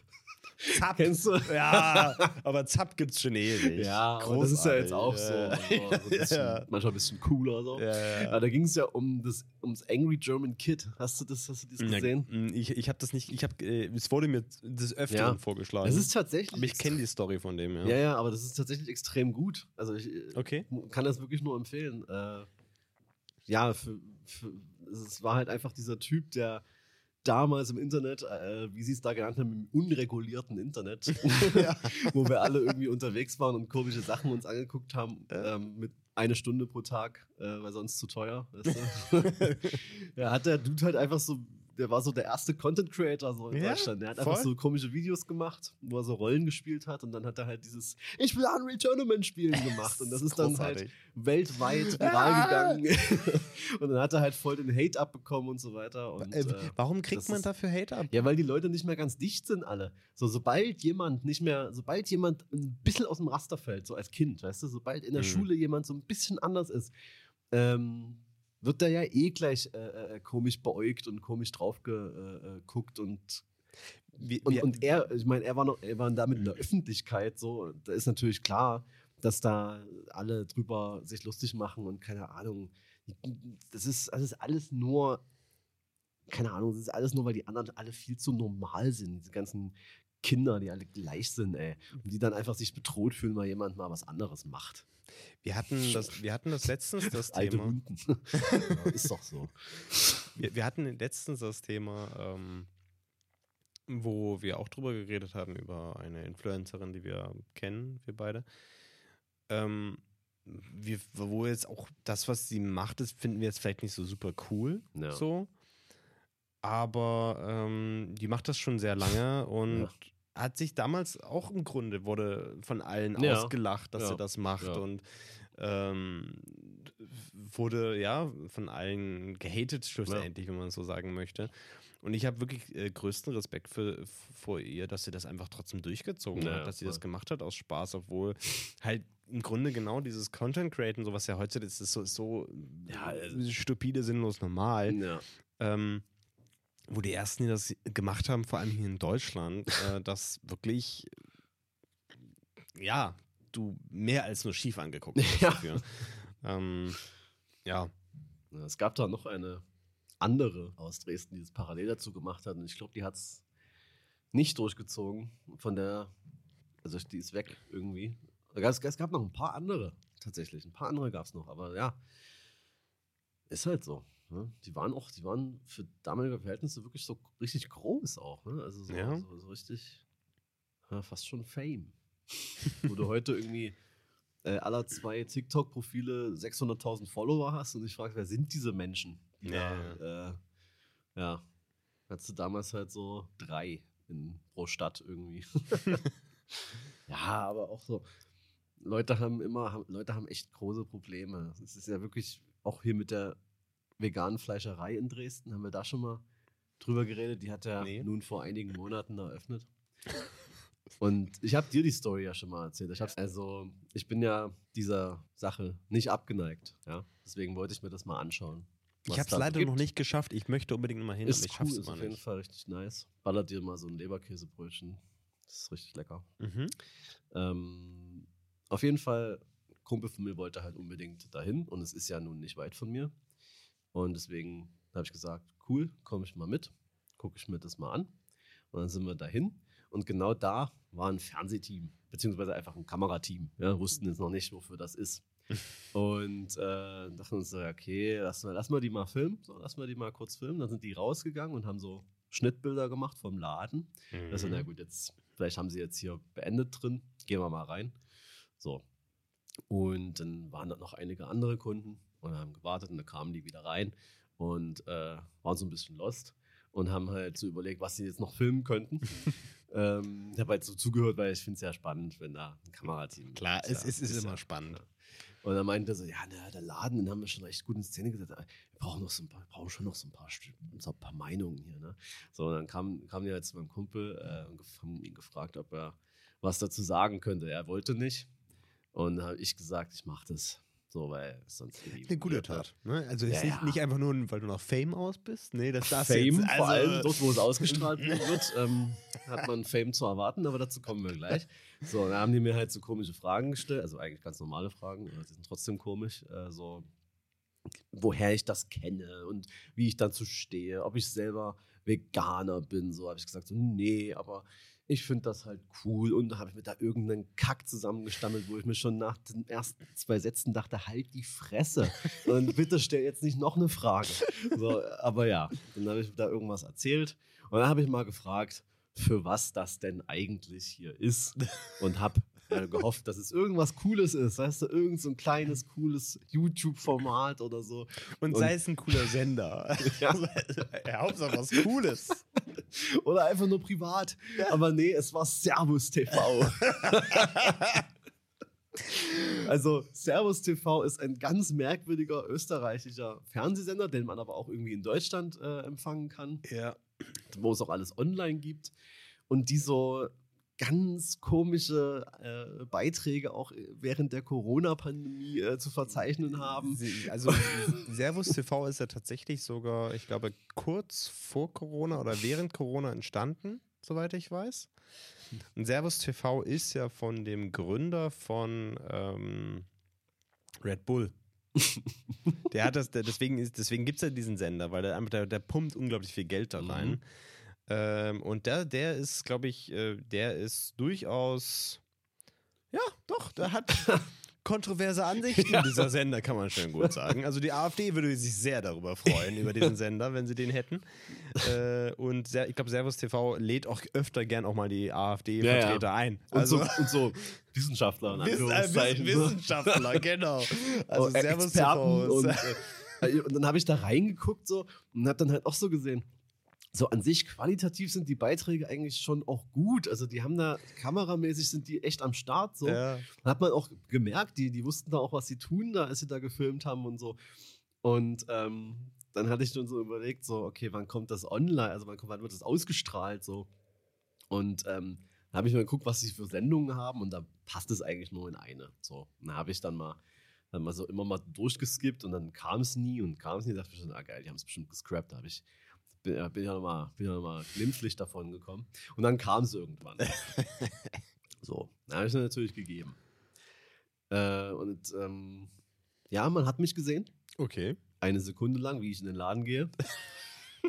Zapp. Kennst du? Ja, aber Zapp gibt's schon ewig. Ja, das ist ja jetzt auch so. so, so bisschen, ja. Manchmal ein bisschen cooler. So. Ja, ja. Aber da ging es ja um das ums Angry German Kid. Hast du das, hast du das gesehen? Ja, ich ich habe das nicht, ich habe, äh, es wurde mir des Öfteren vorgeschlagen. Das ist tatsächlich. Aber ich kenne die Story von dem, ja. Ja, ja, aber das ist tatsächlich extrem gut. Also ich okay. kann das wirklich nur empfehlen. Äh, ja, für, für, es war halt einfach dieser Typ, der damals im Internet, äh, wie sie es da genannt haben, im unregulierten Internet, ja. wo wir alle irgendwie unterwegs waren und komische Sachen uns angeguckt haben, ähm, mit eine Stunde pro Tag, äh, weil sonst zu teuer. Weißt du? ja, hat der Dude halt einfach so der war so der erste Content Creator so in ja, Deutschland. Der hat voll. einfach so komische Videos gemacht, wo er so Rollen gespielt hat und dann hat er halt dieses Ich will Unreal Tournament spielen gemacht und das ist dann halt weltweit viral gegangen und dann hat er halt voll den Hate abbekommen und so weiter. Und, äh, warum kriegt man ist, dafür Hate ab? Ja, weil die Leute nicht mehr ganz dicht sind alle. So sobald jemand nicht mehr, sobald jemand ein bisschen aus dem Raster fällt, so als Kind, weißt du, sobald in der mhm. Schule jemand so ein bisschen anders ist, ähm, wird da ja eh gleich äh, äh, komisch beäugt und komisch drauf geguckt und wie, und, und, er, ich meine, er war noch, er war damit in der Öffentlichkeit so, da ist natürlich klar, dass da alle drüber sich lustig machen und keine Ahnung, Das ist, das ist alles nur, keine Ahnung, das ist alles nur, weil die anderen alle viel zu normal sind. Diese ganzen Kinder, die alle gleich sind, ey. Und die dann einfach sich bedroht fühlen, weil jemand mal was anderes macht. Wir hatten das, wir hatten das letztens das Alte Thema. Hunden. ja, ist doch so. Wir, wir hatten letztens das Thema, ähm, wo wir auch drüber geredet haben, über eine Influencerin, die wir kennen, wir beide. Ähm, wir, wo jetzt auch das, was sie macht, das finden wir jetzt vielleicht nicht so super cool. Ja. So. Aber ähm, die macht das schon sehr lange und Ja. Hat sich damals auch im Grunde wurde von allen Ja. ausgelacht, dass Ja. sie das macht Ja. und ähm, wurde ja von allen gehatet schlussendlich, wenn man so sagen möchte. Und ich habe wirklich äh, größten Respekt für, vor ihr, dass sie das einfach trotzdem durchgezogen Ja, hat, dass sie das gemacht hat aus Spaß, obwohl halt im Grunde genau dieses Content Createn, so was ja heute ist, ist so, ist so Ja, äh, stupide, sinnlos normal. Ja. Ähm, wo die ersten, die das gemacht haben, vor allem hier in Deutschland, äh, das wirklich, ja, du mehr als nur schief angeguckt wirst Ja. dafür. Ähm, ja, Es gab da noch eine andere aus Dresden, die das parallel dazu gemacht hat. Und ich glaube, die hat es nicht durchgezogen. Von der, also die ist weg irgendwie. Es, es gab noch ein paar andere, tatsächlich. Ein paar andere gab es noch. Aber ja, ist halt so. Ne? Die waren auch, die waren für damalige Verhältnisse wirklich so richtig groß auch. Ne? Also so, Ja. so, so richtig, ja, fast schon Fame. Wo du heute irgendwie äh, aller zwei TikTok-Profile 600.000 Follower hast und ich frage, wer sind diese Menschen? Die Ja, da, äh, ja, hattest du damals halt so drei in, pro Stadt irgendwie. ja, aber auch so, Leute haben immer, haben, Leute haben echt große Probleme. Es ist ja wirklich auch hier mit der veganen Fleischerei in Dresden, haben wir da schon mal drüber geredet. Die hat ja Nee. nun vor einigen Monaten eröffnet. Und ich habe dir die Story ja schon mal erzählt. Ich hab's, also, ich bin ja dieser Sache nicht abgeneigt. Ja? Deswegen wollte ich mir das mal anschauen. ich habe es leider gibt. noch nicht geschafft. Ich möchte unbedingt mal hin, Ist aber ich cool, schaff's ist auf jeden nicht. Fall richtig nice. Ballert dir mal so ein Leberkäsebrötchen. Das ist richtig lecker. Mhm. Ähm, auf jeden Fall, Kumpel von mir wollte halt unbedingt dahin und es ist ja nun nicht weit von mir. Und deswegen habe ich gesagt, cool, komme ich mal mit, gucke ich mir das mal an. Und dann sind wir dahin. Und genau da war ein Fernsehteam, beziehungsweise einfach ein Kamerateam. Ja, wussten jetzt noch nicht, wofür das ist. Und äh, dachten uns so, okay, lass mal, lass mal die mal filmen. So, lass mal die mal kurz filmen. Dann sind die rausgegangen und haben so Schnittbilder gemacht vom Laden. Also, na Mhm. gut, jetzt, vielleicht haben sie jetzt hier beendet drin. Gehen wir mal rein. So. Und dann waren da noch einige andere Kunden und haben gewartet und dann kamen die wieder rein und äh, waren so ein bisschen lost und haben halt so überlegt, was sie jetzt noch filmen könnten. ähm, ich habe halt so zugehört, weil ich finde es ja spannend, wenn da ein Kamerateam Klar, ist es, ja, es ist, immer ja, spannend. Und dann meinte er so, ja, na, der Laden, den haben wir schon recht gut in Szene gesetzt. Wir brauchen noch so ein paar, wir brauchen schon noch so ein paar, so ein paar Meinungen hier. Ne? So, und dann kam, kam die halt zu meinem Kumpel äh, und haben ihn gefragt, ob er was dazu sagen könnte. Er wollte nicht. Und dann habe ich gesagt, ich mache das. So, weil sonst Eine gute? Tat. Ne? Also Ja, ist nicht, nicht einfach nur, weil du nach Fame aus bist. Nee, das darfst Fame, jetzt, vor also- allem dort, wo es ausgestrahlt wird, ähm, hat man Fame zu erwarten, aber dazu kommen wir gleich. So, dann haben die mir halt so komische Fragen gestellt, also eigentlich ganz normale Fragen, aber die sind trotzdem komisch. Äh, so, woher ich das kenne und wie ich dazu stehe, ob ich selber Veganer bin. So habe ich gesagt, so, nee, aber ich finde das halt cool. Und da habe ich mir da irgendeinen Kack zusammengestammelt, wo ich mir schon nach den ersten zwei Sätzen dachte, halt die Fresse. Und bitte stell jetzt nicht noch eine Frage. So, aber ja, dann habe ich da irgendwas erzählt. Und dann habe ich mal gefragt, für was das denn eigentlich hier ist. Und habe äh, gehofft, dass es irgendwas Cooles ist. Weißt du, irgend so ein kleines, cooles YouTube-Format oder so. Und, Und- sei es ein cooler Sender. Ja. ja, Hauptsache was Cooles. Oder einfach nur privat. Aber nee, es war Servus TV. also Servus TV ist ein ganz merkwürdiger österreichischer Fernsehsender, den man aber auch irgendwie in Deutschland äh, empfangen kann, Ja. wo es auch alles online gibt. Und die so ganz komische äh, Beiträge auch während der Corona-Pandemie äh, zu verzeichnen haben. Also Servus TV ist ja tatsächlich sogar, ich glaube, kurz vor Corona oder während Corona entstanden, soweit ich weiß. Und Servus TV ist ja von dem Gründer von ähm, Red Bull. Der hat das, der, deswegen, ist, deswegen gibt es ja diesen Sender, weil der, der, der pumpt unglaublich viel Geld da rein. Mhm. Ähm, und der, der ist, glaube ich, äh, der ist durchaus, ja, doch, der hat kontroverse Ansichten, dieser Sender, kann man schön gut sagen. Also die AfD würde sich sehr darüber freuen, über diesen Sender, wenn sie den hätten. Äh, und sehr, ich glaube, Servus TV lädt auch öfter gern auch mal die AfD-Vertreter Ja, ja. ein. Und, Also, so, und so Wissenschaftler in Wiss, äh. Wissenschaftler, genau. Also Oh, Servus TV. und, äh, und dann habe ich da reingeguckt so und habe dann halt auch so gesehen, so an sich qualitativ sind die Beiträge eigentlich schon auch gut. Also die haben da kameramäßig sind die echt am Start so. ja. Dann hat man auch gemerkt, die, die wussten da auch, was sie tun, da als sie da gefilmt haben und so. Und ähm, dann hatte ich dann so überlegt, so, okay, wann kommt das online? Also wann, kommt, wann wird das ausgestrahlt? So. Und ähm, dann habe ich mal geguckt, was sie für Sendungen haben und da passt es eigentlich nur in eine. So. Dann habe ich dann mal, dann mal so immer mal durchgeskippt und dann kam es nie und kam es nie. Da dachte ich schon, ah geil, die haben es bestimmt gescrapped. Da habe ich bin, ja- bin ja nochmal noch mal glimpflich davon gekommen. Und dann kam es irgendwann. so, dann habe ich es natürlich gegeben. Äh, und ähm, ja, man hat mich gesehen, Okay. eine Sekunde lang, wie ich in den Laden gehe.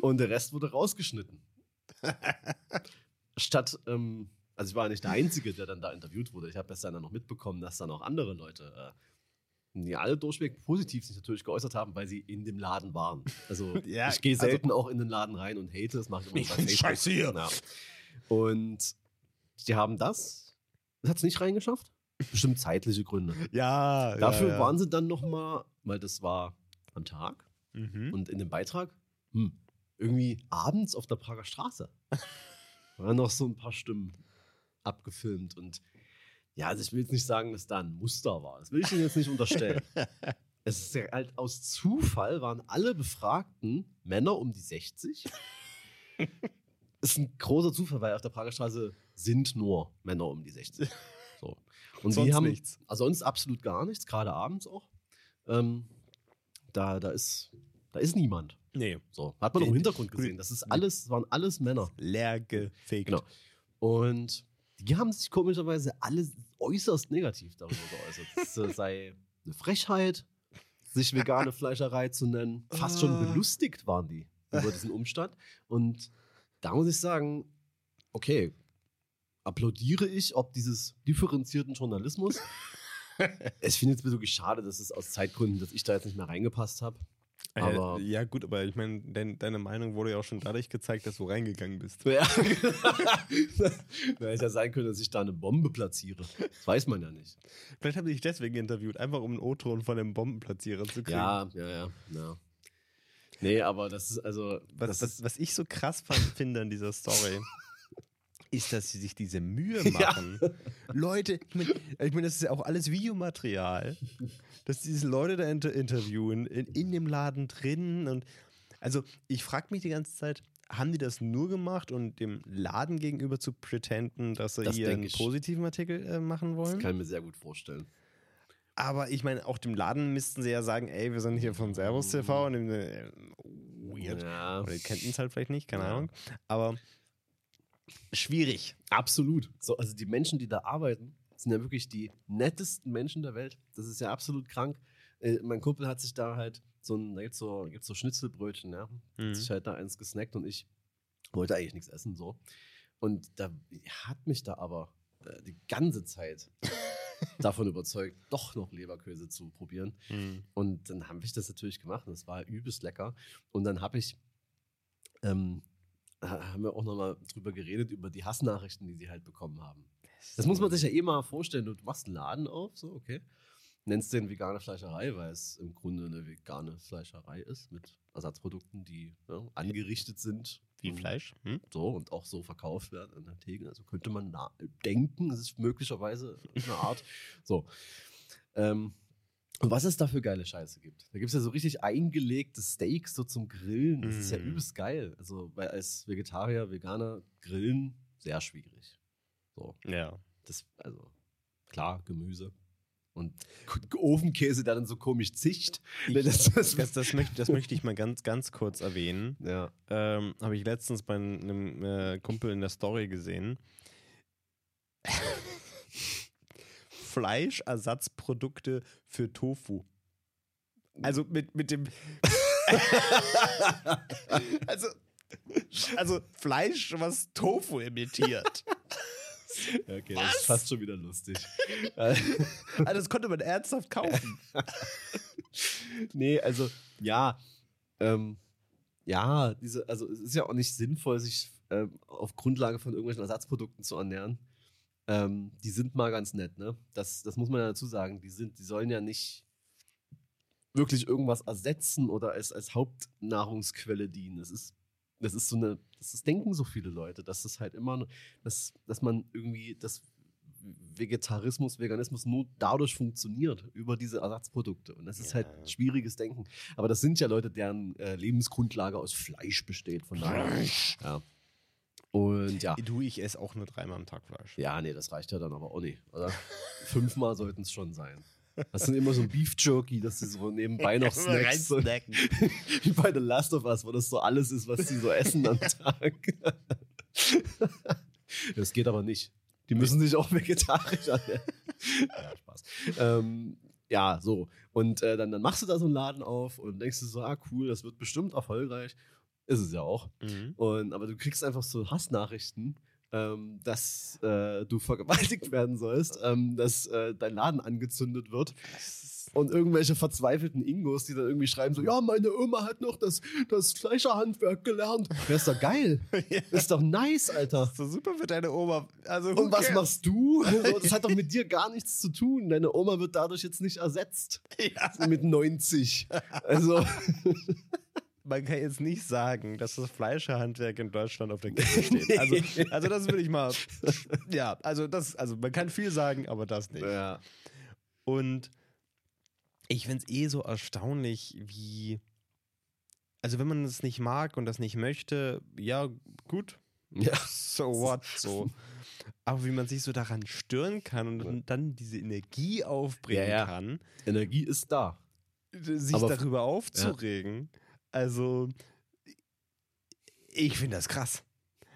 und der Rest wurde rausgeschnitten. Statt, ähm, also ich war nicht der Einzige, der dann da interviewt wurde. Ich habe erst dann noch mitbekommen, dass dann auch andere Leute, äh, die alle durchweg positiv sich natürlich geäußert haben, weil sie in dem Laden waren. Also Ja, ich gehe also- selten auch in den Laden rein und hate, das mache ich immer Ich bei Facebook. Scheiße hier. Ja. Und die haben das, das hat es nicht reingeschafft. Bestimmt zeitliche Gründe. Ja. Dafür ja, ja. waren sie dann noch mal, weil das war am Tag Mhm. und in dem Beitrag hm, irgendwie abends auf der Prager Straße waren noch so ein paar Stimmen abgefilmt und ja, also ich will jetzt nicht sagen, dass da ein Muster war. Das will ich Ihnen jetzt nicht unterstellen. es ist ja halt aus Zufall waren alle Befragten Männer um die 60. ist ein großer Zufall, weil auf der Prager Straße sind nur Männer um die 60. So. Und Sonst die haben nichts. also sonst absolut gar nichts, gerade abends auch. Ähm, da, da ist da ist niemand. Nee. So hat man auch im Hintergrund gesehen. Das ist alles, waren alles Männer. Leer gefegt. Genau. Und die haben sich komischerweise alle äußerst negativ darüber geäußert. Es äh, sei eine Frechheit, sich vegane Fleischerei zu nennen. Fast schon Ah. belustigt waren die über diesen Umstand. Und da muss ich sagen, okay, applaudiere ich, ob dieses differenzierten Journalismus. ich finde es wirklich schade, dass es aus Zeitgründen, dass ich da jetzt nicht mehr reingepasst habe. Aber- äh, ja, gut, aber ich meine, dein, deine Meinung wurde ja auch schon dadurch gezeigt, dass du reingegangen bist. Ja. Hätte ja sein können, dass ich da eine Bombe platziere. Das weiß man ja nicht. Vielleicht haben sie dich deswegen interviewt, einfach um einen O-Ton von dem Bombenplatzierer zu kriegen. Ja, ja, ja, ja. Nee, aber das ist also. Was, was, was ich so krass fand, finde an dieser Story, ist, dass sie sich diese Mühe Ja. machen. Leute, ich meine, ich mein, das ist ja auch alles Videomaterial, dass diese Leute da inter interviewen, in, in dem Laden drin. Und also, ich frage mich die ganze Zeit, haben die das nur gemacht, um dem Laden gegenüber zu pretenden, dass sie Das hier einen ich. positiven Artikel äh, machen das wollen? kann ich mir sehr gut vorstellen. Aber ich meine, auch dem Laden müssten sie ja sagen, ey, wir sind hier von Servus TV und dem, äh, weird. Ja, Oder die kannten es halt vielleicht nicht, keine Ja. Ahnung. Aber schwierig. absolut. So, also die Menschen, die da arbeiten, sind ja wirklich die nettesten Menschen der Welt. Das ist ja absolut krank. Äh, mein Kumpel hat sich da halt so ein, da gibt's so, gibt's so Schnitzelbrötchen, ja. Mhm. Hat sich halt da eins gesnackt und ich wollte eigentlich nichts essen, so. Und da hat mich da aber äh, die ganze Zeit davon überzeugt, doch noch Leberkäse zu probieren. Mhm. Und dann habe ich das natürlich gemacht und es war übelst lecker. Und dann habe ich, ähm, haben wir auch nochmal drüber geredet, über die Hassnachrichten, die sie halt bekommen haben. Das muss man sich ja eh mal vorstellen. Du machst einen Laden auf, so, okay. Nennst den vegane Fleischerei, weil es im Grunde eine vegane Fleischerei ist mit Ersatzprodukten, die ne, angerichtet sind. Wie Fleisch? Hm? So und auch so verkauft werden an der Theke. Also könnte man denken, es ist möglicherweise eine Art. So. Ähm, und was es da für geile Scheiße gibt. Da gibt es ja so richtig eingelegte Steaks so zum Grillen. Das ist ja Mm. übelst geil. Also, weil als Vegetarier, Veganer grillen sehr schwierig. So. Ja. Das, also, klar, Gemüse. Und Ofenkäse, der dann so komisch zischt. Ich, Das- das- das, das, möchte, das möchte ich mal ganz, ganz kurz erwähnen. Ja. Ähm, Habe ich letztens bei einem äh, Kumpel in der Story gesehen. Fleischersatzprodukte für Tofu. Also mit, mit dem. also, also Fleisch, was Tofu imitiert. Ja, okay, das ist fast schon wieder lustig. also das konnte man ernsthaft kaufen. nee, also ja, ähm, ja, diese, also es ist ja auch nicht sinnvoll, sich ähm, auf Grundlage von irgendwelchen Ersatzprodukten zu ernähren. Ähm, die sind mal ganz nett, ne? Das, das muss man ja dazu sagen. Die sind, die sollen ja nicht wirklich irgendwas ersetzen oder als, als Hauptnahrungsquelle dienen. Das ist, das ist so eine, das ist, denken so viele Leute, dass das halt immer, dass, dass man irgendwie das Vegetarismus, Veganismus nur dadurch funktioniert, über diese Ersatzprodukte. Und das ist halt schwieriges Denken. Aber das sind ja Leute, deren äh, Lebensgrundlage aus Fleisch besteht. Von daher. Fleisch. Ja. Und ja. Du, ich esse auch nur dreimal am Tag Fleisch. Ja, nee, das reicht ja dann aber auch nicht, oder? Fünfmal sollten es schon sein. Das sind immer so ein Beef Jerky, dass sie so nebenbei noch Snacks. So, wie bei The Last of Us, wo das so alles ist, was sie so essen am Tag. Das geht aber nicht. Die müssen sich auch vegetarisch ernähren. ja, Spaß. Ähm, ja, so. Und äh, dann, dann machst du da so einen Laden auf und denkst du so, ah, cool, das wird bestimmt erfolgreich. Ist es ja auch. Mhm. Und, aber du kriegst einfach so Hassnachrichten, ähm, dass äh, du vergewaltigt werden sollst, ähm, dass äh, dein Laden angezündet wird. Und irgendwelche verzweifelten Ingos, die dann irgendwie schreiben so, ja, meine Oma hat noch das, das Fleischerhandwerk gelernt. Das ist doch geil. ja. Ist doch nice, Alter. Doch super für deine Oma. Also, Und was okay. machst du? So, das hat doch mit dir gar nichts zu tun. Deine Oma wird dadurch jetzt nicht ersetzt. Ja. Mit 90. Also, Man kann jetzt nicht sagen, dass das Fleischerhandwerk in Deutschland auf der Kippe steht. Also, also das würde ich mal. Ja, also das, also man kann viel sagen, aber das nicht. ja. Und ich finde es eh so erstaunlich, wie. Also, wenn man es nicht mag und das nicht möchte, ja, gut. Ja. So what? So. Aber wie man sich so daran stören kann und dann, dann diese Energie aufbringen Ja, ja. kann, Energie ist da. sich Aber- darüber aufzuregen. Also, ich finde das krass.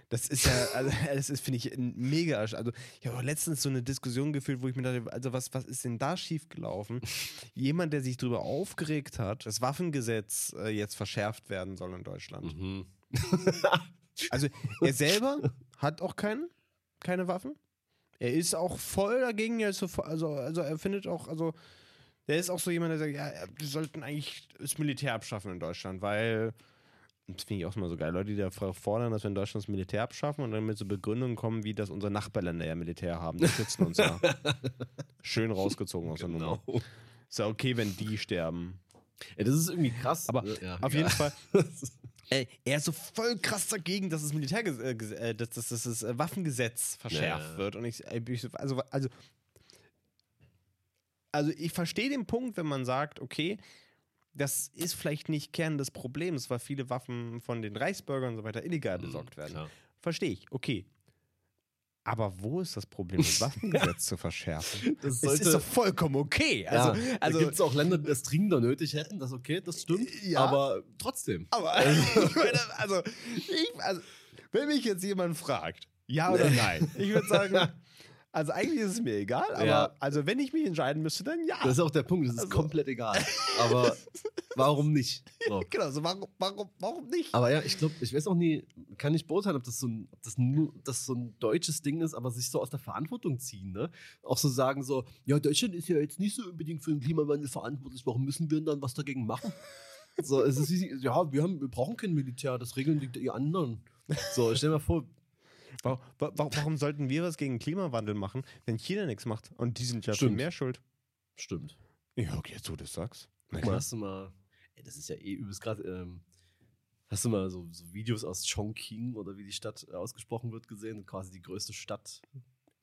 Das ist ja, also, das ist, finde ich, ein mega. Also, ich habe letztens so eine Diskussion geführt, wo ich mir dachte, also, was, was ist denn da schiefgelaufen? Jemand, der sich darüber aufgeregt hat, das Waffengesetz äh, jetzt verschärft werden soll in Deutschland. Mhm. Also, er selber hat auch keinen, keine Waffen. Er ist auch voll dagegen, ist so, voll- also, also, er findet auch, also, der ist auch so jemand, der sagt, ja, wir sollten eigentlich das Militär abschaffen in Deutschland, weil, das finde ich auch immer so geil, Leute, die da fordern, dass wir in Deutschland das Militär abschaffen und dann mit so Begründungen kommen, wie dass unsere Nachbarländer ja Militär haben. Die schützen uns ja. Schön rausgezogen aus der Nummer. Genau. Ist ja okay, wenn die sterben. Ja, das ist irgendwie krass. Aber ja, Auf egal. jeden Fall, Ey, er ist so voll krass dagegen, dass das Militär, äh, äh, dass, dass, dass das äh, Waffengesetz verschärft Ja. wird. Und ich, ey, ich, also, also, also ich verstehe den Punkt, wenn man sagt, okay, das ist vielleicht nicht Kern des Problems, weil viele Waffen von den Reichsbürgern und so weiter illegal besorgt werden. Klar. Verstehe ich, okay. Aber wo ist das Problem, das Waffengesetz zu verschärfen? Das Es sollte, ist doch vollkommen okay. Also, ja, also da gibt es auch Länder, die das dringender nötig hätten, das okay, das stimmt. Ja. Aber trotzdem. Aber ich meine, also, ich, also, wenn mich jetzt jemand fragt, ja oder nein, ich würde sagen, also eigentlich ist es mir egal, aber Ja. also wenn ich mich entscheiden müsste, dann ja. Das ist auch der Punkt, das ist Also- komplett egal. Aber warum nicht? So. genau, so warum, warum, warum nicht? Aber ja, ich glaube, ich weiß auch nie, kann nicht beurteilen, ob das so ein, ob das nur das so ein deutsches Ding ist, aber sich so aus der Verantwortung ziehen, ne? Auch so sagen so, ja, Deutschland ist ja jetzt nicht so unbedingt für den Klimawandel verantwortlich, warum müssen wir denn dann was dagegen machen? So, es ist ja, wir, haben, wir brauchen kein Militär, das regeln die, die anderen. So, stell dir mal vor, Warum, warum, sollten wir was gegen Klimawandel machen, wenn China nichts macht? Und die sind ja viel Stimmt. mehr schuld. stimmt. Ja, okay, jetzt du das sagst. Na Guck mal, klar. hast du mal, ey, das ist ja eh übelst gerade, ähm, hast du mal so, so Videos aus Chongqing oder wie die Stadt äh, ausgesprochen wird gesehen? Quasi die größte Stadt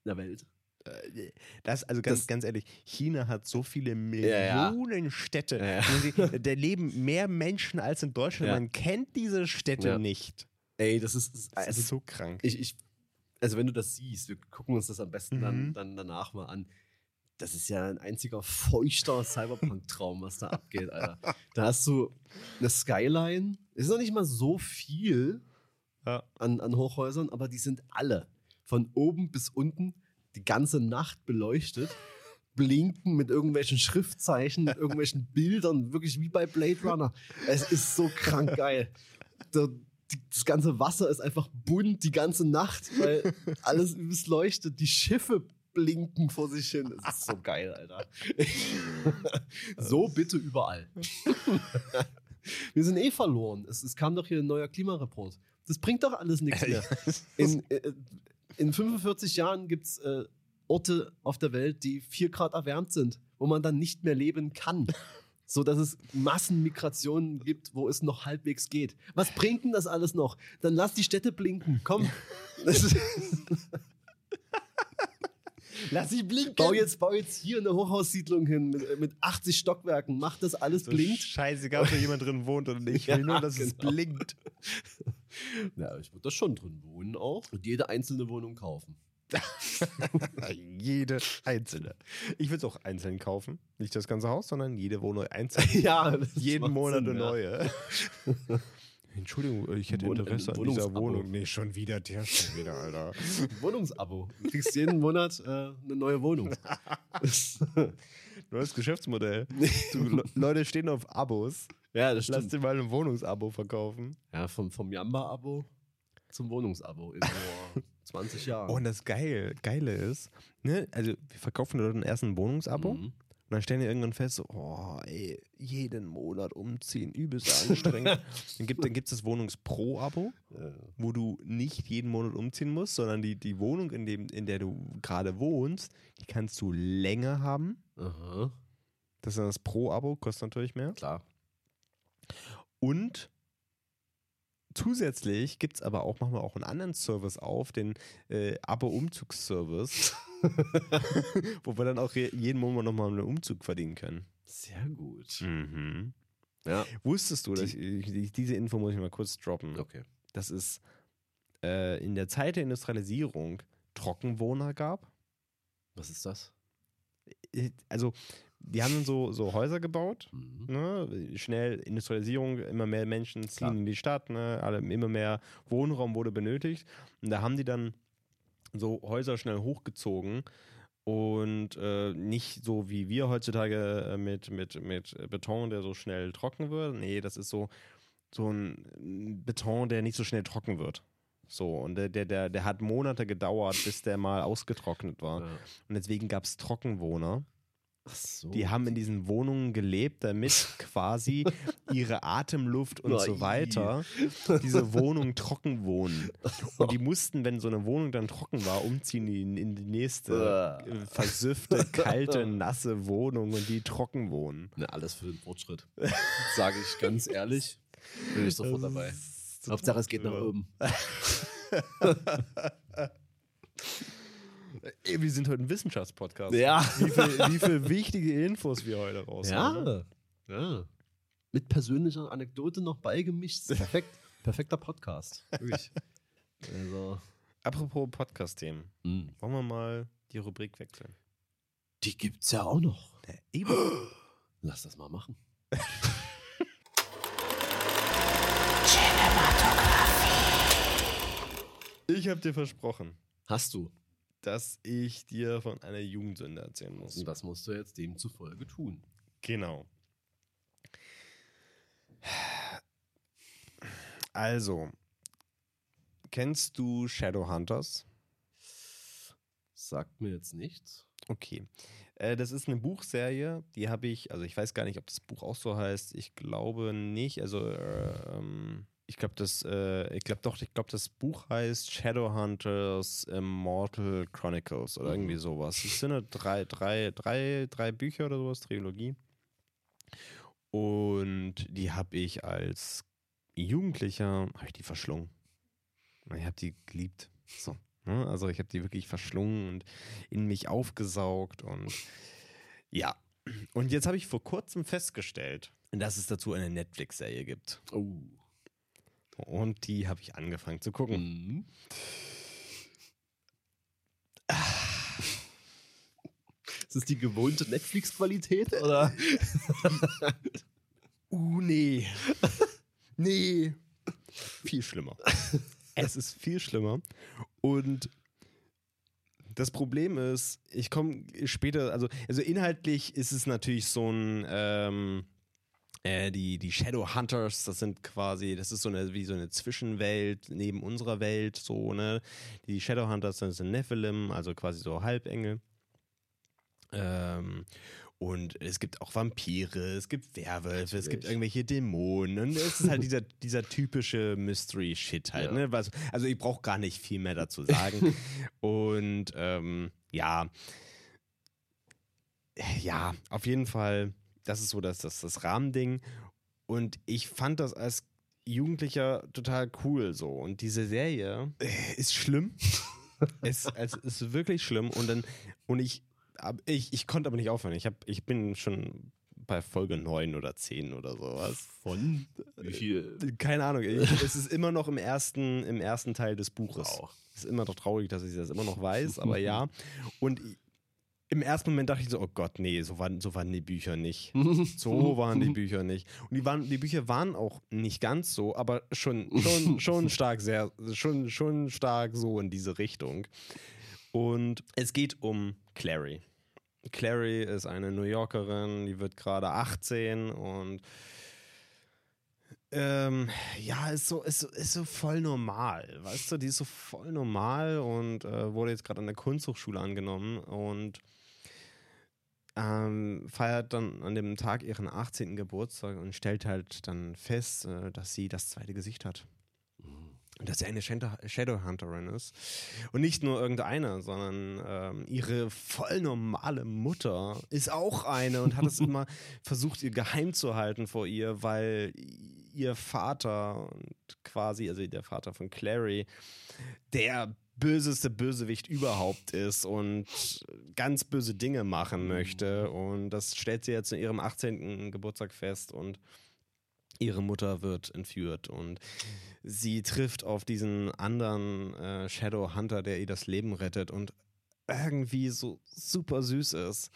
der Welt. Äh, Das, also ganz, Das- ganz ehrlich, China hat so viele ja. Millionen Städte. Ja, ja. wo sie- Da leben mehr Menschen als in Deutschland. Ja. Man kennt diese Städte Ja. nicht. Ey, das ist, das ist Das ist so krank. ich, ich, also wenn du das siehst, wir gucken uns das am besten dann, Mhm. dann danach mal an. Das ist ja ein einziger feuchter Cyberpunk-Traum, was da abgeht, Alter. Da hast du eine Skyline, ist noch nicht mal so viel Ja. an, an Hochhäusern, aber die sind alle von oben bis unten die ganze Nacht beleuchtet. blinken mit irgendwelchen Schriftzeichen, mit irgendwelchen Bildern, wirklich wie bei Blade Runner. Es ist so krank geil. Der, die, das ganze Wasser ist einfach bunt die ganze Nacht, weil alles übelst leuchtet. Die Schiffe blinken vor sich hin. Es ist so geil, Alter. so bitte überall. Wir sind eh verloren. Es, es kam doch hier ein neuer Klimareport. Das bringt doch alles nichts mehr. In, äh, in 45 Jahren gibt es äh, Orte auf der Welt, die 4 Grad erwärmt sind, wo man dann nicht mehr leben kann. So dass es Massenmigrationen gibt, wo es noch halbwegs geht. Was bringt denn das alles noch? Dann lass die Städte blinken. Komm. Lass sie blinken. bau, jetzt, bau jetzt hier eine Hochhaussiedlung hin mit, mit 80 Stockwerken. Mach das alles so blinkt. Scheißegal, ob da jemand drin wohnt oder nicht. Ich will Ja, nur, dass es genau. blinkt. Ja, ich würde da schon drin wohnen auch. Und jede einzelne Wohnung kaufen. Jede einzelne. Ich würde es auch einzeln kaufen. Nicht das ganze Haus, sondern jede Wohnung einzeln. ja, Jeden Monat eine neue. Entschuldigung, ich hätte Wohn- Interesse an dieser. Wohnung. Nee, schon wieder, der schon wieder, Alter. Wohnungsabo. Du kriegst jeden Monat äh, eine neue Wohnung. Neues Geschäftsmodell. Du, Le- Leute stehen auf Abos. ja, das Lass dir mal ein Wohnungsabo verkaufen. Ja, vom, vom Jamba-Abo zum Wohnungsabo 20 Jahren. Oh, und das Geil, Geile ist, ne, also wir verkaufen Leuten erst ein Wohnungsabo Mhm. und dann stellen die irgendwann fest, so, oh, ey, jeden Monat umziehen, übelst anstrengend. dann gibt dann gibt's das Wohnungspro-Abo, Ja. wo du nicht jeden Monat umziehen musst, sondern die, die Wohnung, in, dem, in der du gerade wohnst, die kannst du länger haben. Aha, Das ist dann das Pro-Abo, kostet natürlich mehr. klar. Und zusätzlich gibt es aber auch, machen wir auch einen anderen Service auf, den äh, Abo-Umzugsservice, wo wir dann auch je- jeden Monat nochmal einen Umzug verdienen können. Sehr gut. Mhm. Ja. Wusstest du, dass ich, ich, diese Info muss ich mal kurz droppen, Okay. dass es äh, in der Zeit der Industrialisierung Trockenwohner gab? Was ist das? Äh, Also, die haben so, so Häuser gebaut Mhm. ne, schnell Industrialisierung, immer mehr Menschen ziehen Klar. in die Stadt, ne, alle, immer mehr Wohnraum wurde benötigt. Und da haben die dann so Häuser schnell hochgezogen und äh, nicht so wie wir heutzutage äh, mit, mit, mit Beton, der so schnell trocken wird. Nee, das ist so, so ein Beton, der nicht so schnell trocken wird. So, und der, der, der, der hat Monate gedauert, bis der mal ausgetrocknet war. Ja. Und deswegen gab es Trockenwohner. So. Die haben in diesen Wohnungen gelebt, damit quasi ihre Atemluft und so weiter diese Wohnung trocken wohnen. Und die mussten, wenn so eine Wohnung dann trocken war, umziehen in, in die nächste äh, versüffte, kalte, nasse Wohnung und die trocken wohnen. Na, alles für den Fortschritt. Sage ich ganz ehrlich. Bin ich sofort dabei. Hauptsache, es geht nach oben. Ey, wir sind heute ein Wissenschaftspodcast. Ja. Wie viele viel wichtige Infos wir heute raushauen. Ja. ja. Mit persönlicher Anekdote noch beigemischt. Perfekt. Perfekter Podcast. Wirklich. Also. Apropos Podcast-Themen. mh. Wollen wir mal die Rubrik wechseln? Die gibt's ja auch noch. Eben. Lass das mal machen. Ich habe dir versprochen, Hast du. Dass ich dir von einer Jugendsünde erzählen muss. Und was musst du jetzt demzufolge tun? Genau. Also, kennst du Shadowhunters? Sagt mir jetzt nichts. Okay. Äh, das ist eine Buchserie, die habe ich, also ich weiß gar nicht, ob das Buch auch so heißt. Ich glaube nicht. Also, äh, ähm, ich glaube, das, äh, ich glaube doch, ich glaube, das Buch heißt Shadowhunters Immortal Chronicles oder irgendwie sowas. Es sind drei, drei, drei, drei Bücher oder sowas, Trilogie. Und die habe ich als Jugendlicher, habe ich die verschlungen. Ich habe die geliebt. So. ne? Also ich habe die wirklich verschlungen und in mich aufgesaugt und ja. Und jetzt habe ich vor kurzem festgestellt, dass es dazu eine Netflix-Serie gibt. Oh. Und die habe ich angefangen zu gucken. Mhm. Ist das die gewohnte Netflix-Qualität? Oder? Uh, nee. nee. Viel schlimmer. es ist viel schlimmer. Und Das Problem ist, ich komme später, also, also inhaltlich ist es natürlich so ein, ähm, äh, die, die Shadow Hunters, das sind quasi, das ist so eine, wie so eine Zwischenwelt neben unserer Welt, so, ne? Die Shadow Hunters das sind Nephilim, also quasi so Halbengel. Ähm, und es gibt auch Vampire, es gibt Werwölfe, es gibt irgendwelche Dämonen. Und es ist halt dieser, dieser typische Mystery-Shit halt. Ja. Ne? Was, also ich brauche gar nicht viel mehr dazu sagen. und ähm, ja. Ja, auf jeden Fall, das ist so das, das, das Rahmending. Und ich fand das als Jugendlicher total cool so. Und diese Serie ist schlimm. es, es ist wirklich schlimm. Und dann, und ich ich, ich konnte aber nicht aufhören. Ich, hab, ich bin schon bei Folge 9 oder 10 oder sowas. Von? Wie viel? Keine Ahnung. Es ist immer noch im ersten, im ersten Teil des Buches. Wow. Es ist immer noch traurig, dass ich das immer noch weiß, aber ja. Und im ersten Moment dachte ich so, oh Gott, nee, so waren, so waren die Bücher nicht. So waren die Bücher nicht. Und die, waren, die Bücher waren auch nicht ganz so, aber schon, schon, schon stark sehr, schon, schon stark so in diese Richtung. Und es geht um Clary. Clary ist eine New Yorkerin, die wird gerade 18 und ähm, ja, ist so, ist, ist so voll normal, weißt du, die ist so voll normal und äh, wurde jetzt gerade an der Kunsthochschule angenommen und ähm, feiert dann an dem Tag ihren 18. Geburtstag und stellt halt dann fest, äh, dass sie das zweite Gesicht hat dass sie eine Shadowhunterin ist. Und nicht nur irgendeine, sondern ähm, ihre voll normale Mutter ist auch eine und hat es immer versucht, ihr geheim zu halten vor ihr, weil ihr Vater quasi, also der Vater von Clary, der böseste Bösewicht überhaupt ist und ganz böse Dinge machen möchte. Und das stellt sie jetzt in ihrem 18. Geburtstag fest und ihre Mutter wird entführt und sie trifft auf diesen anderen äh, Shadow Hunter, der ihr das Leben rettet und irgendwie so super süß ist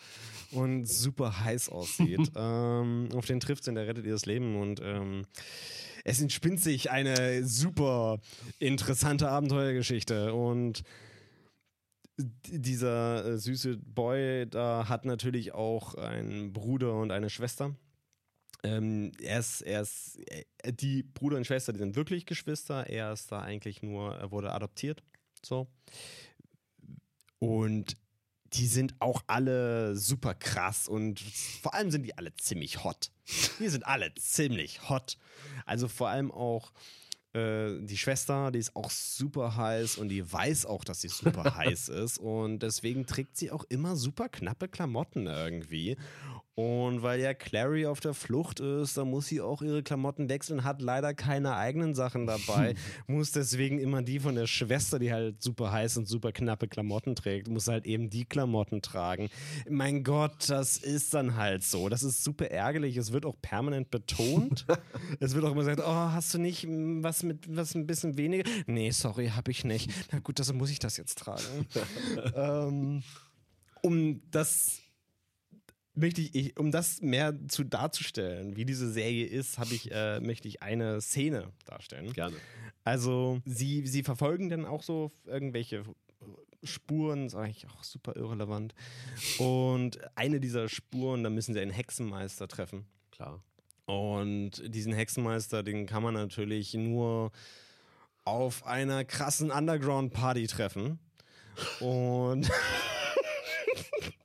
und super heiß aussieht. ähm, auf den trifft sie und der rettet ihr das Leben und ähm, es entspinnt sich eine super interessante Abenteuergeschichte und dieser äh, süße Boy da hat natürlich auch einen Bruder und eine Schwester ähm, er ist, er ist, äh, die Bruder und Schwester, die sind wirklich Geschwister. Er ist da eigentlich nur, er wurde adoptiert. So. Und die sind auch alle super krass und vor allem sind die alle ziemlich hot. Die sind alle ziemlich hot. Also vor allem auch äh, die Schwester, die ist auch super heiß und die weiß auch, dass sie super heiß ist und deswegen trägt sie auch immer super knappe Klamotten irgendwie. Und weil ja Clary auf der Flucht ist, da muss sie auch ihre Klamotten wechseln, hat leider keine eigenen Sachen dabei, muss deswegen immer die von der Schwester, die halt super heiß und super knappe Klamotten trägt, muss halt eben die Klamotten tragen. Mein Gott, das ist dann halt so. Das ist super ärgerlich. Es wird auch permanent betont. es wird auch immer gesagt, oh, hast du nicht was mit was ein bisschen weniger? Nee, sorry, hab ich nicht. Na gut, also muss ich das jetzt tragen. ähm, um das möchte ich, um das mehr zu darzustellen, wie diese Serie ist, habe ich, äh, möchte ich eine Szene darstellen. Gerne. Also sie, sie verfolgen dann auch so irgendwelche Spuren, ist eigentlich auch super irrelevant. Und eine dieser Spuren, da müssen sie einen Hexenmeister treffen. Klar. Und diesen Hexenmeister, den kann man natürlich nur auf einer krassen Underground-Party treffen. Und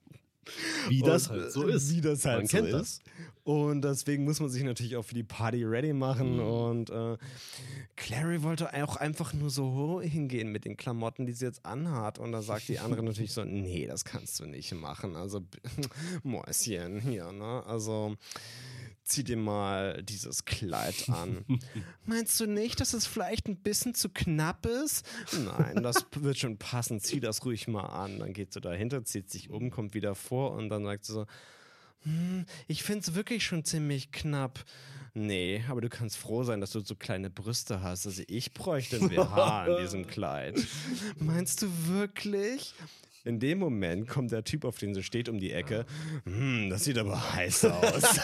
Wie das halt so ist. Wie das halt man so kennt ist. Das. Und deswegen muss man sich natürlich auch für die Party ready machen. Mhm. Und äh, Clary wollte auch einfach nur so hingehen mit den Klamotten, die sie jetzt anhat. Und da sagt die andere natürlich so: Nee, das kannst du nicht machen. Also, Mäuschen hier, ne? Also zieh dir mal dieses Kleid an. Meinst du nicht, dass es vielleicht ein bisschen zu knapp ist? Nein, das wird schon passen. Zieh das ruhig mal an. Dann geht sie dahinter, zieht sich um, kommt wieder vor und dann sagt sie so, hm, ich finde es wirklich schon ziemlich knapp. Nee, aber du kannst froh sein, dass du so kleine Brüste hast. Also ich bräuchte ein BH an diesem Kleid. Meinst du wirklich? In dem Moment kommt der Typ, auf den sie steht, um die Ecke. Hm, das sieht aber heiß aus.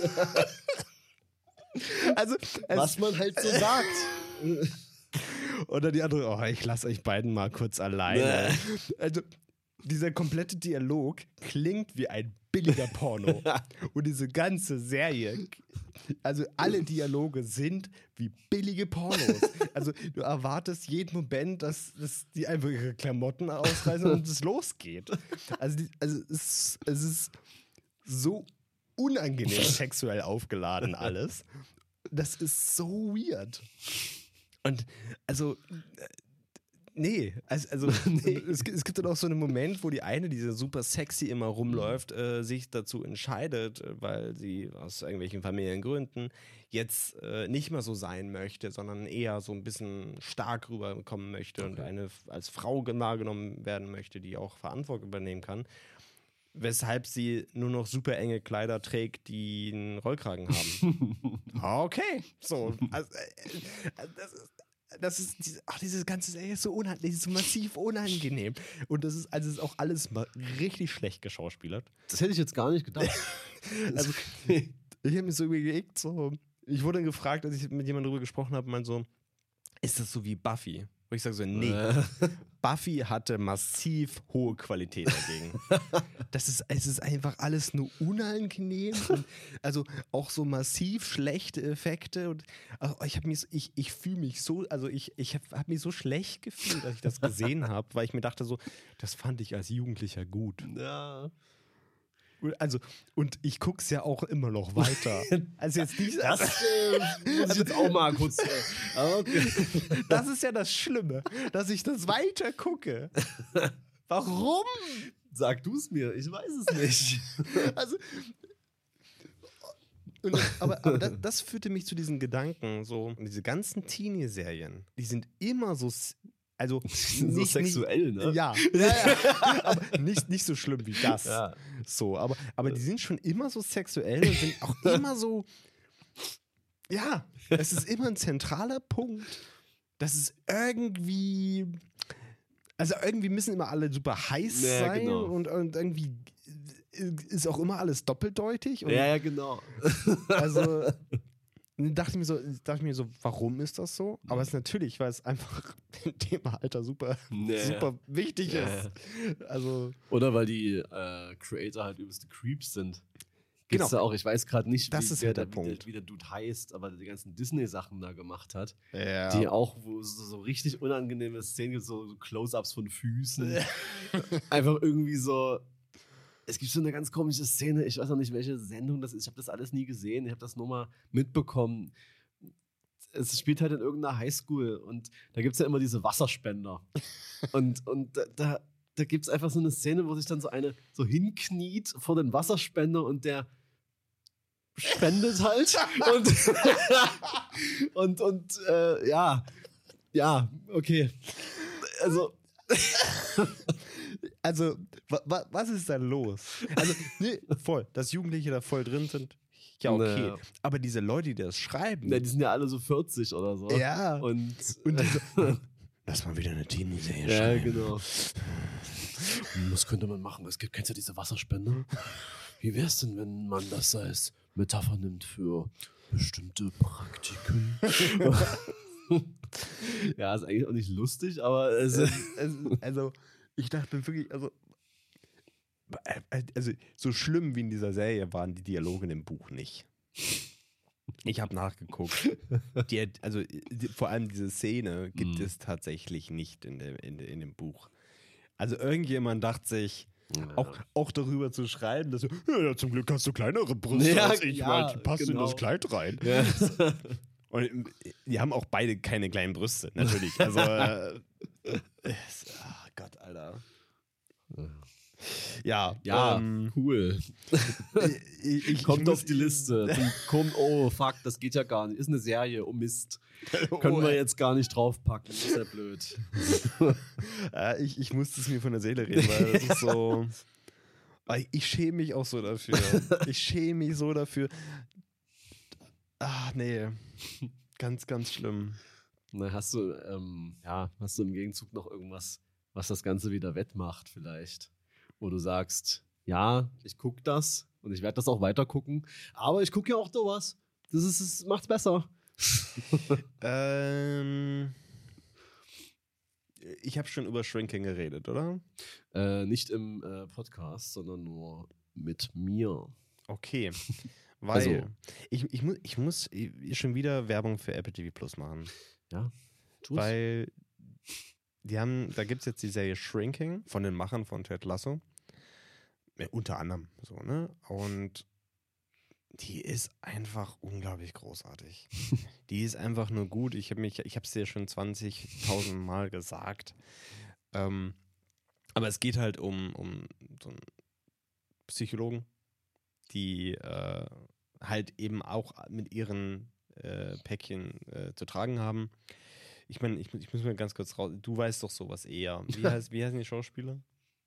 also, was man halt so sagt. Oder die andere, oh, ich lasse euch beiden mal kurz alleine. Also, dieser komplette Dialog klingt wie ein billiger Porno. Und diese ganze Serie, also alle Dialoge sind wie billige Pornos. Also du erwartest jeden Moment, dass, dass die einfach ihre Klamotten ausreißen und es losgeht. Also, die, also es, es ist so unangenehm sexuell aufgeladen alles. Das ist so weird. Und also Nee, also, also nee. Es, es, gibt dann auch so einen Moment, wo die eine, die so super sexy immer rumläuft, äh, sich dazu entscheidet, äh, weil sie aus irgendwelchen Familiengründen jetzt äh, nicht mehr so sein möchte, sondern eher so ein bisschen stark rüberkommen möchte okay. und eine als Frau wahrgenommen werden möchte, die auch Verantwortung übernehmen kann. Weshalb sie nur noch super enge Kleider trägt, die einen Rollkragen haben. okay, so. Also, äh, äh das ist, das ist, ach, dieses ganze Serie ist so unangenehm, ist so massiv unangenehm. Und das ist, also ist auch alles mal richtig schlecht geschauspielert. Das hätte ich jetzt gar nicht gedacht. also, ich habe mir so überlegt, so, ich wurde dann gefragt, als ich mit jemandem darüber gesprochen habe, mein so, ist das so wie Buffy? Wo ich sage so, nee. Äh. Buffy hatte massiv hohe Qualität dagegen. das ist, es ist einfach alles nur unangenehm. Also auch so massiv schlechte Effekte. Und also ich habe mich, ich, ich fühle mich so, also ich, ich habe hab mich so schlecht gefühlt, als ich das gesehen habe, weil ich mir dachte so, das fand ich als Jugendlicher gut. Ja. Also, und ich gucke es ja auch immer noch weiter. Also jetzt nicht. Das äh, muss ich jetzt auch mal kurz. Äh, okay. Das ist ja das Schlimme, dass ich das weiter gucke. Warum? Sag du es mir, ich weiß es nicht. Also. Und, aber, aber das, das, führte mich zu diesen Gedanken, so, diese ganzen Teenie-Serien, die sind immer so also nicht, so sexuell, nicht, ne? Ja, ja, ja. aber nicht, nicht so schlimm wie das. Ja. So, aber, aber die sind schon immer so sexuell und sind auch immer so. Ja, es ist immer ein zentraler Punkt, dass es irgendwie. Also irgendwie müssen immer alle super heiß ja, sein genau. und, und irgendwie ist auch immer alles doppeldeutig. ja, ja, genau. Also dachte ich mir so, dachte ich mir so, warum ist das so? Aber es ist natürlich, weil es einfach im Thema Alter super, nee. super wichtig ja. ist. Also Oder weil die äh, Creator halt übelste Creeps sind. Gibt's genau. auch, ich weiß gerade nicht, das wie, ist der, der, wie, Punkt. Der, wie der Dude heißt, aber die ganzen Disney-Sachen da gemacht hat. Ja. Die auch, wo so, so richtig unangenehme Szenen gibt, so, so Close-Ups von Füßen. Einfach irgendwie so, es gibt so eine ganz komische Szene, ich weiß noch nicht, welche Sendung das ist. Ich habe das alles nie gesehen, ich habe das nur mal mitbekommen. Es spielt halt in irgendeiner Highschool und da gibt es ja immer diese Wasserspender. und, und da, da gibt es einfach so eine Szene, wo sich dann so eine so hinkniet vor den Wasserspender und der spendet halt. und, und, und äh, ja, ja, okay. Also. Also, wa, wa, was ist da los? Also, nee, voll, dass Jugendliche da voll drin sind. Ja, okay. Naja. Aber diese Leute, die das schreiben. Ja, die sind ja alle so 40 oder so. Ja. Und, und lass mal wieder eine Teenie-Serie Ja, schreiben. genau. Was könnte man machen? Es gibt, kennst du diese Wasserspender? Wie wäre es denn, wenn man das als Metapher nimmt für bestimmte Praktiken? ja, ist eigentlich auch nicht lustig, aber es, also ich dachte wirklich, also, äh, äh, also so schlimm wie in dieser Serie waren die Dialoge dem Buch nicht. Ich habe nachgeguckt. Die, also die, vor allem diese Szene gibt mm. es tatsächlich nicht in, der, in, in, dem Buch. Also irgendjemand dachte sich, ja. auch, auch darüber zu schreiben, dass du, ja, zum Glück hast du kleinere Brüste ja, als ich, ja, weil die passt genau. in das Kleid rein. Ja. Und die haben auch beide keine kleinen Brüste, natürlich. Also, äh, oh Gott, Alter. Ja, ja, ähm, cool. Ich, ich, Kommt auf die Liste. Kommt, oh, fuck, das geht ja gar nicht. Ist eine Serie, oh Mist. Oh, Können wir jetzt gar nicht draufpacken. Ist ja blöd. ja, ich, ich musste es mir von der Seele reden, weil das ist so. Ich schäme mich auch so dafür. Ich schäme mich so dafür. Ah, nee. Ganz, ganz schlimm. Na, hast du, ähm, ja, hast du im Gegenzug noch irgendwas, was das Ganze wieder wettmacht, vielleicht? Wo du sagst, ja, ich gucke das und ich werde das auch weiter gucken, aber ich gucke ja auch sowas. Das ist, das macht's besser. ähm, Ich habe schon über Shrinking geredet, oder? Äh, nicht im äh, Podcast, sondern nur mit mir. Okay. Weil Also- ich, ich, mu ich muss schon wieder Werbung für Apple TV Plus machen. Ja, tu's. Weil die haben, da gibt es jetzt die Serie Shrinking von den Machern von Ted Lasso. Ja, unter anderem so, ne? Und die ist einfach unglaublich großartig. die ist einfach nur gut. Ich habe mich, ich habe es dir schon 20.000 Mal gesagt. Ähm, aber es geht halt um, um so einen Psychologen, die äh, halt eben auch mit ihren äh, Päckchen äh, zu tragen haben. Ich meine, ich, ich muss mal ganz kurz raus. Du weißt doch sowas eher. Wie, heißt, wie heißen die Schauspieler?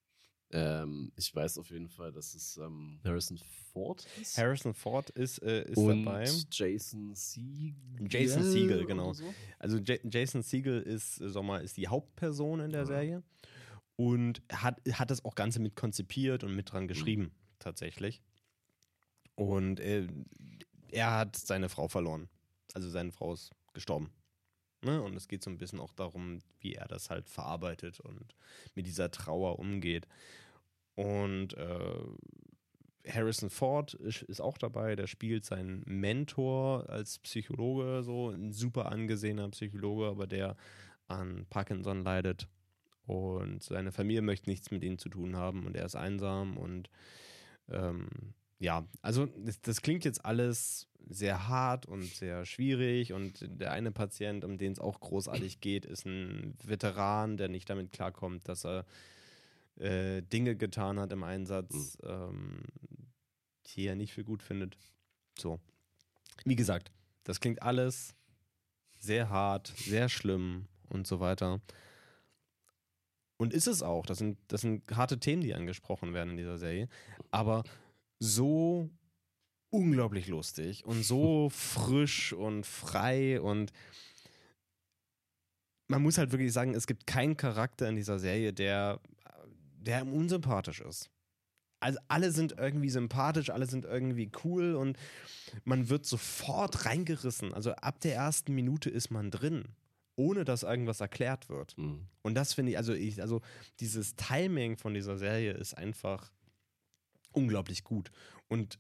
ähm, ich weiß auf jeden Fall, dass es ähm, Harrison Ford ist. Harrison Ford ist, äh, ist und dabei. Jason Siegel. Jason oder genau. So. Also J Jason Segel ist, äh, sag mal, ist die Hauptperson in der Ja. Serie und hat, hat das auch Ganze mit konzipiert und mit dran geschrieben, tatsächlich. Und äh, er hat seine Frau verloren. Also seine Frau ist gestorben. Ne? Und es geht so ein bisschen auch darum, wie er das halt verarbeitet und mit dieser Trauer umgeht. Und äh, Harrison Ford ist, auch dabei, der spielt seinen Mentor als Psychologe, so ein super angesehener Psychologe, aber der an Parkinson leidet und seine Familie möchte nichts mit ihm zu tun haben und er ist einsam und ähm, ja, also das, klingt jetzt alles sehr hart und sehr schwierig und der eine Patient, um den es auch großartig geht, ist ein Veteran, der nicht damit klarkommt, dass er äh, Dinge getan hat im Einsatz, ähm, die er nicht für gut findet. So. Wie gesagt, das klingt alles sehr hart, sehr schlimm und so weiter. Und ist es auch. Das sind, das sind harte Themen, die angesprochen werden in dieser Serie. Aber so unglaublich lustig und so frisch und frei und man muss halt wirklich sagen, es gibt keinen Charakter in dieser Serie, der, der unsympathisch ist. Also alle sind irgendwie sympathisch, alle sind irgendwie cool und man wird sofort reingerissen. Also ab der ersten Minute ist man drin, ohne dass irgendwas erklärt wird. Mhm. Und das finde ich, also ich, also dieses Timing von dieser Serie ist einfach unglaublich gut. Und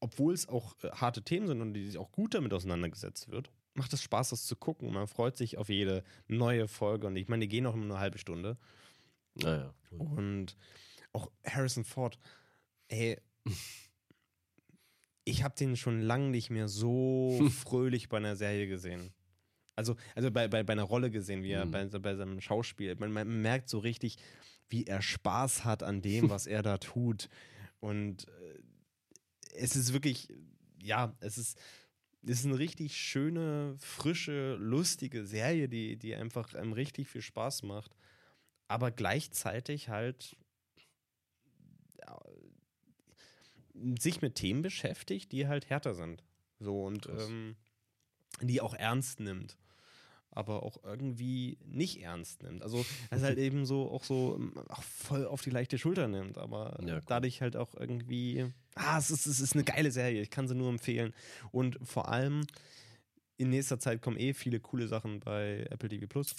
obwohl es auch äh, harte Themen sind und die sich auch gut damit auseinandergesetzt wird, macht es Spaß, das zu gucken. Man freut sich auf jede neue Folge. Und ich meine, die gehen auch immer nur eine halbe Stunde. Naja. Und auch Harrison Ford, ey, ich habe den schon lange nicht mehr so fröhlich bei einer Serie gesehen. Also, also bei, bei, bei einer Rolle gesehen, wie er Mhm. bei, bei seinem Schauspiel. Man, man merkt so richtig, wie er Spaß hat an dem, was er da tut. Und äh, es ist wirklich, ja, es ist, es ist eine richtig schöne, frische, lustige Serie, die, die einfach einem richtig viel Spaß macht. Aber gleichzeitig halt ja, sich mit Themen beschäftigt, die halt härter sind. So und ähm, die auch ernst nimmt. Aber auch irgendwie nicht ernst nimmt. Also, es halt eben so auch so ähm, auch voll auf die leichte Schulter nimmt, aber Ja, cool. dadurch halt auch irgendwie. Ah, es ist, es ist eine geile Serie. Ich kann sie nur empfehlen. Und vor allem in nächster Zeit kommen eh viele coole Sachen bei Apple TV Plus.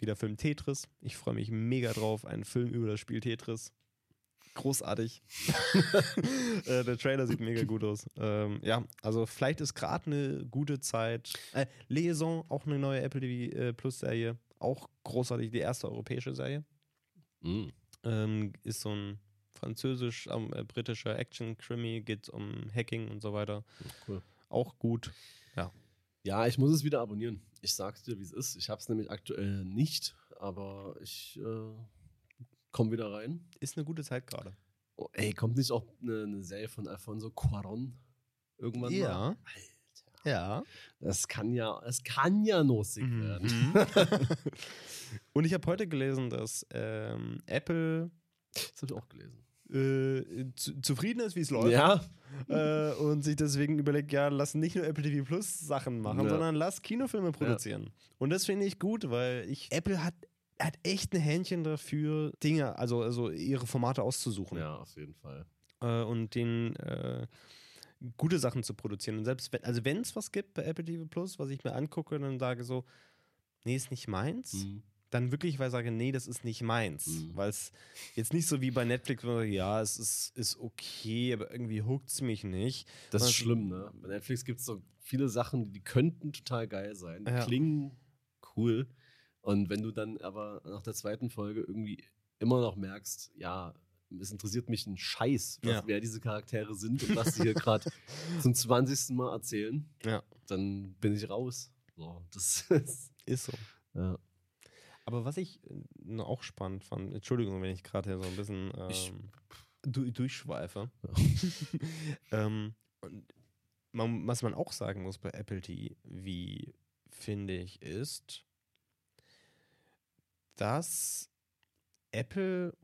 Wie der Film Tetris. Ich freue mich mega drauf. Ein Film über das Spiel Tetris. Großartig. äh, der Trailer sieht mega gut aus. Ähm, ja, also vielleicht ist gerade eine gute Zeit. Äh, Liaison, auch eine neue Apple TV äh, Plus Serie. Auch großartig, die erste europäische Serie. Mhm. Ähm, ist so ein französisch-britischer Action-Krimi, geht um Hacking und so weiter. Cool. Auch gut. Ja, ich muss es wieder abonnieren. Ich sag's dir, wie es ist. Ich habe es nämlich aktuell nicht, aber ich äh, komme wieder rein. Ist eine gute Zeit gerade. Oh, ey, kommt nicht auch eine, eine Serie von Alfonso Cuaron irgendwann mal? Ja. Ja. Das kann ja, es kann ja werden. Mhm. und ich habe heute gelesen, dass ähm, Apple Das habe ich auch gelesen. äh, zu, zufrieden ist, wie es läuft. Ja, Äh, und sich deswegen überlegt, ja, lass nicht nur Apple TV Plus Sachen machen, Ja. sondern lass Kinofilme produzieren. Und das finde ich gut, weil ich Apple hat, hat echt ein Händchen dafür, Dinge, also, also ihre Formate auszusuchen. ja, auf jeden Fall. äh, und den äh, gute Sachen zu produzieren. Und selbst wenn, also wenn es was gibt bei Apple TV Plus, was ich mir angucke, dann sage so, nee, ist nicht meins, Mhm. dann wirklich weil ich sage, nee, das ist nicht meins. Mhm. Weil es jetzt nicht so wie bei Netflix, wo man sagt, ja, es ist, ist okay, aber irgendwie huckt es mich nicht. Das ist schlimm, ne? Bei Netflix gibt es so viele Sachen, die könnten total geil sein, die Ja. klingen cool. Und wenn du dann aber nach der zweiten Folge irgendwie immer noch merkst, ja, es interessiert mich ein Scheiß, was, Ja. wer diese Charaktere sind und was sie hier gerade zum 20. Mal erzählen, Ja. dann bin ich raus. So, das ist, Ist so. ja. Aber was ich äh, auch spannend fand, Entschuldigung, wenn ich gerade hier so ein bisschen Ich- ähm, du, durchschweife. Ähm, und man, was man auch sagen muss bei Apple TV, finde ich, ist, dass Apple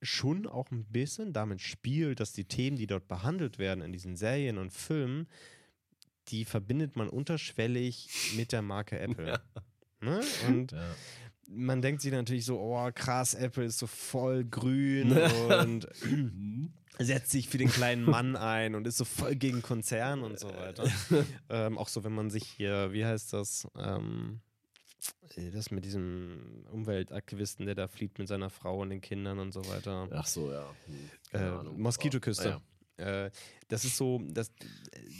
schon auch ein bisschen damit spielt, dass die Themen, die dort behandelt werden in diesen Serien und Filmen, die verbindet man unterschwellig mit der Marke Apple. Ja. Ne? Und Ja. man denkt sich natürlich so, oh krass, Apple ist so voll grün und Mhm. setzt sich für den kleinen Mann ein und ist so voll gegen Konzern und so weiter. ähm, auch so, wenn man sich hier, wie heißt das, ähm, äh, das mit diesem Umweltaktivisten, der da flieht mit seiner Frau und den Kindern und so weiter. Ach so, ja. Hm, Äh. Moskitoküste. Ah, Äh, das ist so, das,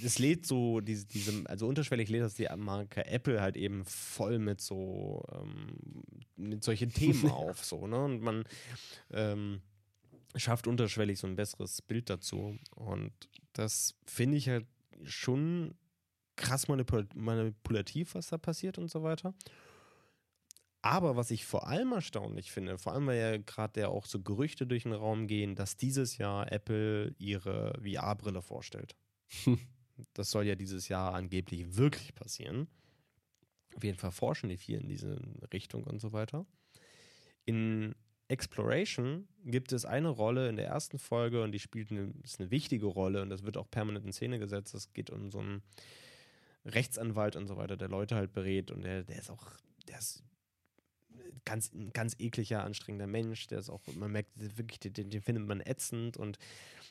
das lädt so diese, diese, also unterschwellig lädt das die Marke Apple halt eben voll mit so, ähm, mit solchen Themen auf, so, ne? Und man ähm, schafft unterschwellig so ein besseres Bild dazu. Und das finde ich halt schon krass manipul manipulativ, was da passiert und so weiter. Aber was ich vor allem erstaunlich finde, vor allem weil ja gerade ja auch so Gerüchte durch den Raum gehen, dass dieses Jahr Apple ihre VR-Brille vorstellt. das soll ja dieses Jahr angeblich wirklich passieren. Auf jeden Fall forschen die viel in diese Richtung und so weiter. In Exploration gibt es eine Rolle in der ersten Folge und die spielt eine, ist eine wichtige Rolle und das wird auch permanent in Szene gesetzt. Es geht um so einen Rechtsanwalt und so weiter, der Leute halt berät und der, der ist auch, der ist ganz, ein ganz ekliger, anstrengender Mensch, der ist auch, man merkt wirklich, den, den findet man ätzend und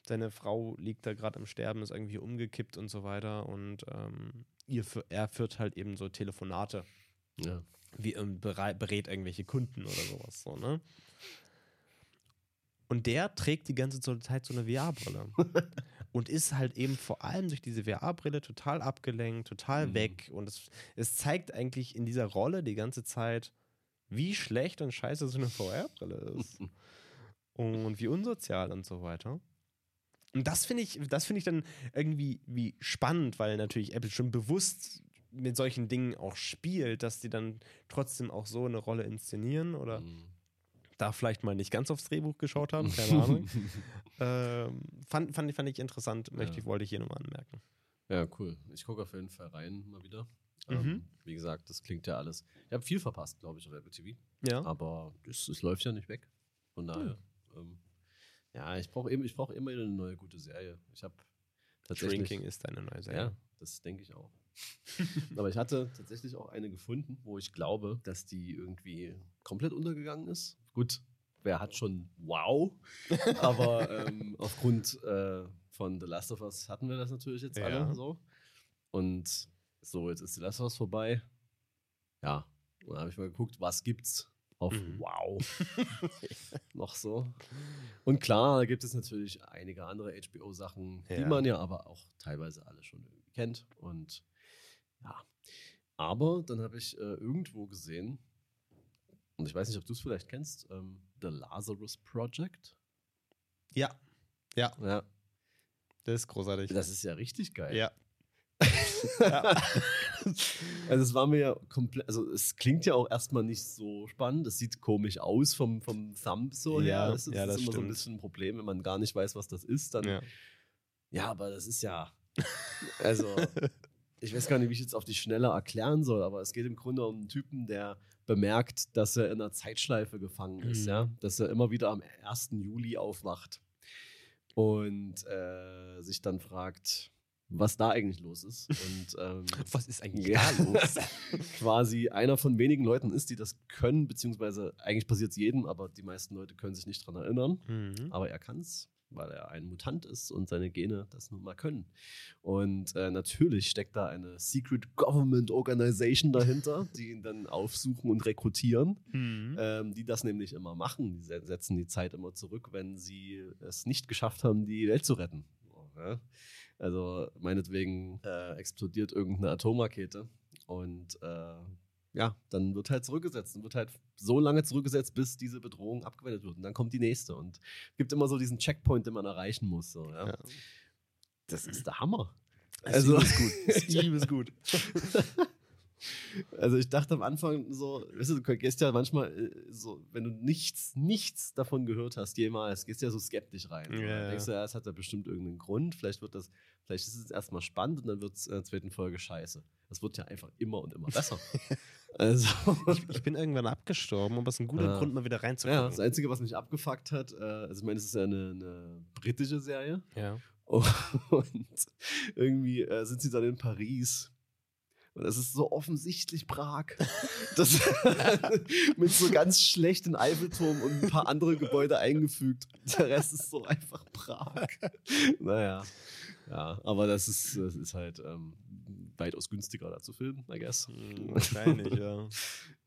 seine Frau liegt da gerade am Sterben, ist irgendwie umgekippt und so weiter und ähm, ihr, er führt halt eben so Telefonate Ja. wie ähm, berät irgendwelche Kunden oder sowas so, ne? Und der trägt die ganze Zeit so eine VR-Brille. und ist halt eben vor allem durch diese VR-Brille total abgelenkt, total Mhm. weg. Und es, es zeigt eigentlich in dieser Rolle die ganze Zeit, wie schlecht und scheiße so eine VR-Brille ist. und wie unsozial und so weiter. Und das finde ich, das finde ich dann irgendwie wie spannend, weil natürlich Apple schon bewusst mit solchen Dingen auch spielt, dass die dann trotzdem auch so eine Rolle inszenieren oder Mhm. da vielleicht mal nicht ganz aufs Drehbuch geschaut haben, keine Ahnung. ähm, fand, fand, ich- fand ich interessant, möchte Ja. ich, wollte ich hier nochmal anmerken. Ja, cool. Ich gucke auf jeden Fall rein mal wieder. Mhm. Ähm, wie gesagt, das klingt ja alles. Ich habe viel verpasst, glaube ich, auf Apple TV. Ja. Aber es, es läuft ja nicht weg. Von daher. Ähm, ja, ich brauche eben, ich brauche immer eine neue gute Serie. Ich habe tatsächlich. Shrinking ist deine neue Ja, Serie. das denke ich auch. Aber ich hatte tatsächlich auch eine gefunden, wo ich glaube, dass die irgendwie komplett untergegangen ist. Gut, wer hat schon wow? Aber ähm, aufgrund äh, von The Last of Us hatten wir das natürlich jetzt Ja. alle so. Und so, jetzt ist of Us vorbei. Ja, und dann habe ich mal geguckt, was gibt's auf Mhm. Wow noch so. Und klar, da gibt es natürlich einige andere HBO-Sachen, die Ja. man ja aber auch teilweise alle schon irgendwie kennt. Und ja. Aber dann habe ich äh, irgendwo gesehen, und ich weiß nicht, ob du es vielleicht kennst, ähm, The Lazarus Project. Ja. Ja, Ja, das ist großartig. das ist ja richtig geil. ja. Also es war mir ja komplett, also es klingt ja auch erstmal nicht so spannend. Es sieht komisch aus vom, vom Thumb so Ja, her. Das ist, ja, das ist immer so ein stimmt. bisschen ein Problem, wenn man gar nicht weiß, was das ist. Dann, ja, ja. aber das ist ja, also ich weiß gar nicht, wie ich jetzt auf die Schnelle erklären soll, aber es geht im Grunde um einen Typen, der bemerkt, dass er in einer Zeitschleife gefangen ist, Mhm. ja, dass er immer wieder am 1. Juli aufwacht und äh, sich dann fragt, was da eigentlich los ist. Und ähm, Was ist eigentlich Ja. da los? quasi einer von wenigen Leuten ist, die das können, beziehungsweise eigentlich passiert es jedem, aber die meisten Leute können sich nicht dran erinnern. mhm. Aber er kann es. weil er ein Mutant ist und seine Gene das nun mal können. Und äh, natürlich steckt da eine Secret Government Organization dahinter, die ihn dann aufsuchen und rekrutieren, Mhm. ähm, die das nämlich immer machen. Die se- setzen die Zeit immer zurück, wenn sie es nicht geschafft haben, die Welt zu retten. So, ja? Also meinetwegen äh, explodiert irgendeine Atomrakete und äh, ja, dann wird halt zurückgesetzt und wird halt so lange zurückgesetzt, bis diese Bedrohung abgewendet wird. Und dann kommt die nächste. Und es gibt immer so diesen Checkpoint, den man erreichen muss. So, ja? Ja. Das ist der Hammer. Also, Also- ist gut. Steve ist gut. Also ich dachte am Anfang so, weißt du, du gehst ja manchmal äh, so, wenn du nichts, nichts davon gehört hast jemals, gehst du ja so skeptisch rein. Ja, ja. denkst du, ja, es hat ja bestimmt irgendeinen Grund, vielleicht wird das, vielleicht ist es erstmal spannend und dann wird es in der zweiten Folge scheiße. Das wird ja einfach immer und immer besser. also, Ich, ich bin irgendwann abgestorben, aber es ist ein guter Ja. Grund, mal wieder ja, reinzukommen. das Einzige, was mich abgefuckt hat, äh, also ich meine, es ist ja eine, eine britische Serie Ja. und irgendwie äh, sind sie dann in Paris. Und es ist so offensichtlich Prag. Das mit so ganz schlechten Eiffelturm und ein paar andere Gebäude eingefügt. Der Rest ist so einfach Prag. Naja. Ja, aber das ist, das ist halt ähm, weitaus günstiger da zu filmen, I guess. Hm, Wahrscheinlich, ja.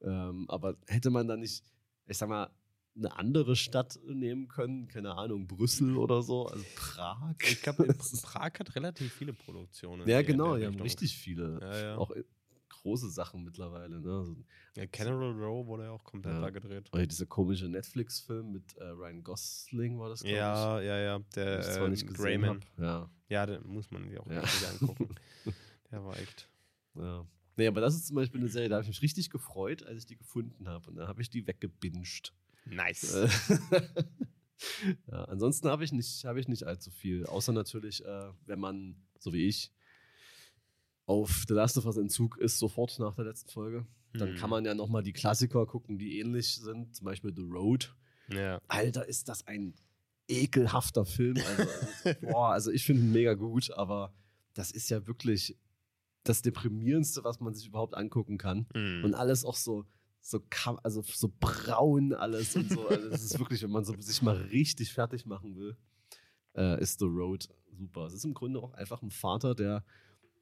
Ähm, aber hätte man da nicht, ich sag mal, eine andere Stadt nehmen können? Keine Ahnung, Brüssel oder so? Also Prag? Ich glaube, Prag hat relativ viele Produktionen. Ja, genau, die haben richtig viele. Ja, ja. Auch äh, große Sachen mittlerweile. Ne? Also, ja, General Row wurde ja auch komplett Ja. da gedreht. oder dieser komische Netflix-Film mit äh, Ryan Gosling war das, glaube Ja, ja, ja. ich. Der ich zwar nicht ähm, hab. Ja, Ja, den muss man sich auch Ja. wieder angucken. Der war echt. ja. Nee, aber das ist zum Beispiel eine Serie, da habe ich mich richtig gefreut, als ich die gefunden habe. Und dann habe ich die weggebinged. Nice. Äh, ja, ansonsten habe ich, nicht- habe ich nicht allzu viel. Außer natürlich, äh, wenn man, so wie ich, auf The Last of Us Entzug ist, sofort nach der letzten Folge. Dann Hm. kann man ja nochmal die Klassiker gucken, die ähnlich sind. Zum Beispiel The Road. Ja. Alter, ist das ein ekelhafter Film. Also, also, boah, also ich finde ihn mega gut, aber das ist ja wirklich das Deprimierendste, was man sich überhaupt angucken kann. Mhm. Und alles auch so, so, also so braun alles und so. Also das ist wirklich, wenn man so sich mal richtig fertig machen will, äh, ist The Road super. Es ist im Grunde auch einfach ein Vater, der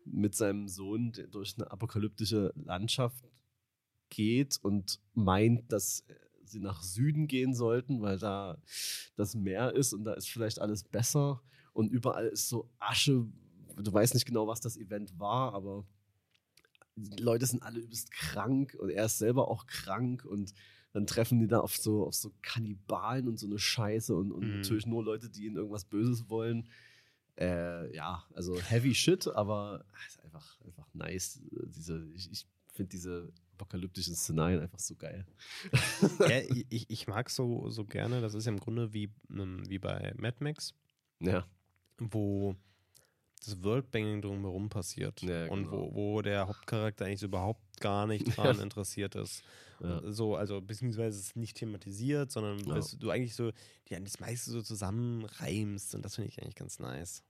mit seinem Sohn durch eine apokalyptische Landschaft geht und meint, dass sie nach Süden gehen sollten, weil da das Meer ist und da ist vielleicht alles besser und überall ist so Asche. Du weißt nicht genau, was das Event war, aber die Leute sind alle übelst krank und er ist selber auch krank und dann treffen die da auf so, auf so Kannibalen und so eine Scheiße und, und Mhm. natürlich nur Leute, die ihnen irgendwas Böses wollen. Äh, ja, also heavy shit, aber es ist einfach, einfach nice. Diese, ich ich finde diese apokalyptischen Szenarien einfach so geil. ja, ich, ich mag so, so gerne, das ist ja im Grunde wie, ähm, wie bei Mad Max, Ja, wo das Worldbanging drumherum passiert Ja, und genau. wo, wo der Hauptcharakter eigentlich so überhaupt gar nicht dran interessiert ist. ja. So, also beziehungsweise es nicht thematisiert, sondern du eigentlich so ja, das meiste so zusammenreimst und das finde ich eigentlich ganz nice.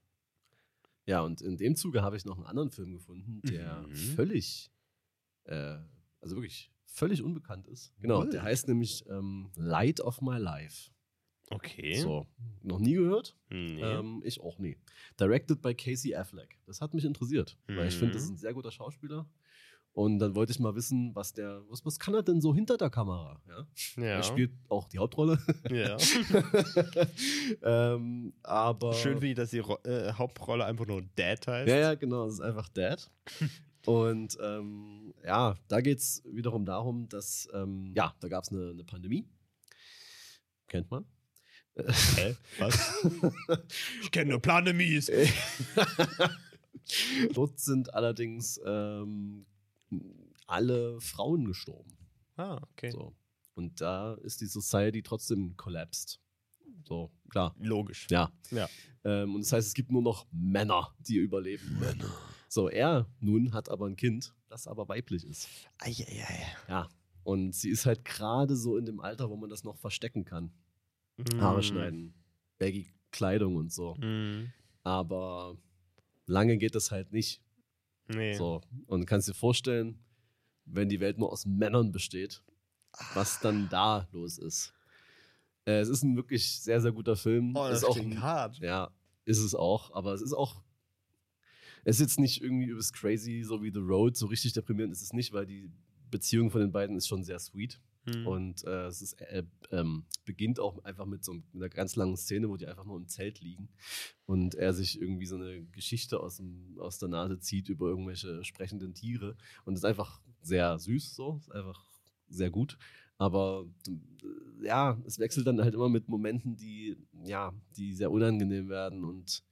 Ja, und in dem Zuge habe ich noch einen anderen Film gefunden, der Mhm. völlig, äh, also wirklich völlig unbekannt ist. Genau, Wild. der heißt nämlich ähm, Light of My Life. Okay. So, noch nie gehört? Nee. Ähm, ich auch nie. Directed by Casey Affleck. Das hat mich interessiert, weil ich finde, das ist Mhm. ein sehr guter Schauspieler. Und dann wollte ich mal wissen, was der, was, was kann er denn so hinter der Kamera? Ja? ja. Er spielt auch die Hauptrolle. ja. ähm, aber Schön finde ich, dass die Ro äh, Hauptrolle einfach nur Dad heißt. Ja, ja, genau, das ist einfach Dad. Und ähm, ja, da geht es wiederum darum, dass, ähm, ja, da gab es eine, eine Pandemie. Kennt man. Hä? Was? ich kenne nur Planemies. Dort sind allerdings ähm, alle Frauen gestorben. Ah, okay. So. Und da ist die Society trotzdem collapsed. So, klar. Logisch. Ja. Ja. Ähm, und das heißt, es gibt nur noch Männer, die überleben. Männer. So, er nun hat aber ein Kind, das aber weiblich ist. Eieiei. Ja. Und sie ist halt gerade so in dem Alter, wo man das noch verstecken kann. Haare schneiden, baggy Kleidung und so. Mm. Aber lange geht das halt nicht. Nee. So. Und kannst dir vorstellen, wenn die Welt nur aus Männern besteht, was dann da los ist. Äh, es ist ein wirklich sehr, sehr guter Film. Oh, das ist auch ein, hart. Ja, ist es auch. Aber es ist auch. Es ist jetzt nicht irgendwie übelst crazy, so wie The Road. So richtig deprimierend ist es nicht, weil die Beziehung von den beiden ist schon sehr sweet. Hm. Und äh, es ist, äh, ähm, beginnt auch einfach mit so einer ganz langen Szene, wo die einfach nur im Zelt liegen und er sich irgendwie so eine Geschichte aus, dem, aus der Nase zieht über irgendwelche sprechenden Tiere. Und es ist einfach sehr süß, so, ist einfach sehr gut. Aber äh, ja, es wechselt dann halt immer mit Momenten, die, ja, die sehr unangenehm werden und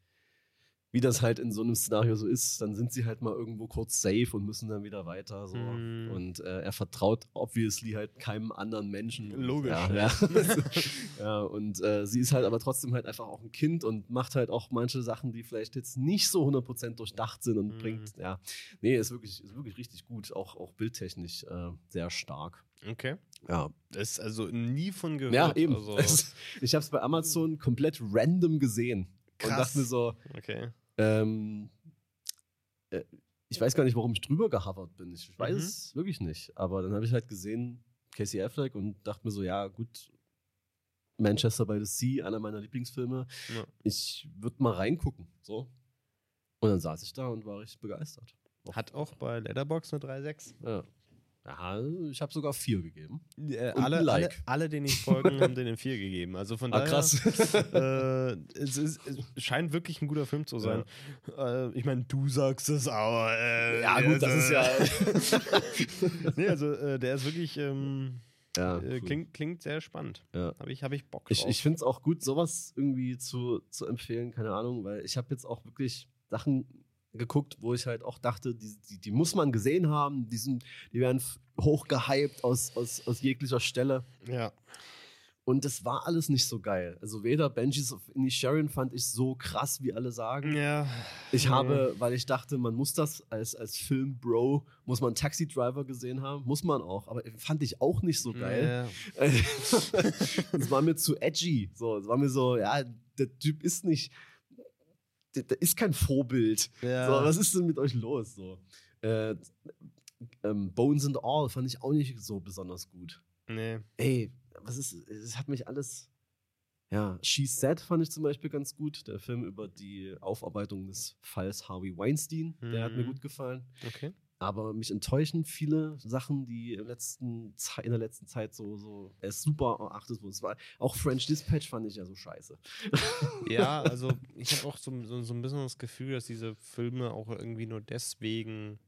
wie das halt in so einem Szenario so ist, dann sind sie halt mal irgendwo kurz safe und müssen dann wieder weiter. So. Mhm. Und äh, er vertraut obviously halt keinem anderen Menschen. Logisch, Ja, ja. ja. und äh, sie ist halt aber trotzdem halt einfach auch ein Kind und macht halt auch manche Sachen, die vielleicht jetzt nicht so 100% durchdacht sind und Mhm. bringt, ja. Nee, ist wirklich, ist wirklich richtig gut. Auch, auch bildtechnisch äh, sehr stark. Okay. Ja, Das ist also nie von gehört. ja eben. Also, ich habe es bei Amazon komplett random gesehen. Und Krass. dachte mir so, okay. Ähm, äh, ich weiß gar nicht, warum ich drüber gehavert bin. Ich weiß Mhm. es wirklich nicht. Aber dann habe ich halt gesehen, Casey Affleck und dachte mir so, ja, gut, Manchester by the Sea, einer meiner Lieblingsfilme. Ja. Ich würde mal reingucken. So. Und dann saß ich da und war richtig begeistert. Hat auch bei Letterbox eine 3,6. Ja. Ja, ich habe sogar vier gegeben. Äh, alle, Like. alle, alle, denen ich folgen, haben denen vier gegeben. Also von Ah, daher. krass. äh, es, ist, es scheint wirklich ein guter Film zu sein. Äh, ich meine, du sagst es, aber. Äh, ja, gut, das ist ja. nee, also äh, der ist wirklich. Ähm, ja äh, cool. klingt, klingt sehr spannend. Ja. Habe ich, hab ich Bock drauf. Ich, ich finde es auch gut, sowas irgendwie zu, zu empfehlen, keine Ahnung, weil ich habe jetzt auch wirklich Sachen geguckt, wo ich halt auch dachte, die, die, die muss man gesehen haben, die, sind, die werden hochgehypt aus, aus, aus jeglicher Stelle. ja. Und das war alles nicht so geil. Also weder Benji's of Inisherin fand ich so krass, wie alle sagen. Ja. Ich Ja. habe, weil ich dachte, man muss das als, als Film-Bro, muss man Taxi Driver gesehen haben, muss man auch, aber fand ich auch nicht so geil. Ja. Es war mir zu edgy. So, es war mir so, ja, der Typ ist nicht, der, der ist kein Vorbild. Ja. So, was ist denn mit euch los? So, äh, ähm, Bones and All fand ich auch nicht so besonders gut. Nee. Ey, was ist, es hat mich alles. Ja, She Said fand ich zum Beispiel ganz gut. Der Film über die Aufarbeitung des Falls Harvey Weinstein. Der hat mir Mhm. gut gefallen. Okay. Aber mich enttäuschen viele Sachen, die im letzten, in der letzten Zeit so, so es super erachtet wurden. Es war, auch French Dispatch fand ich ja so scheiße. Ja, also ich habe auch so, so, so ein bisschen das Gefühl, dass diese Filme auch irgendwie nur deswegen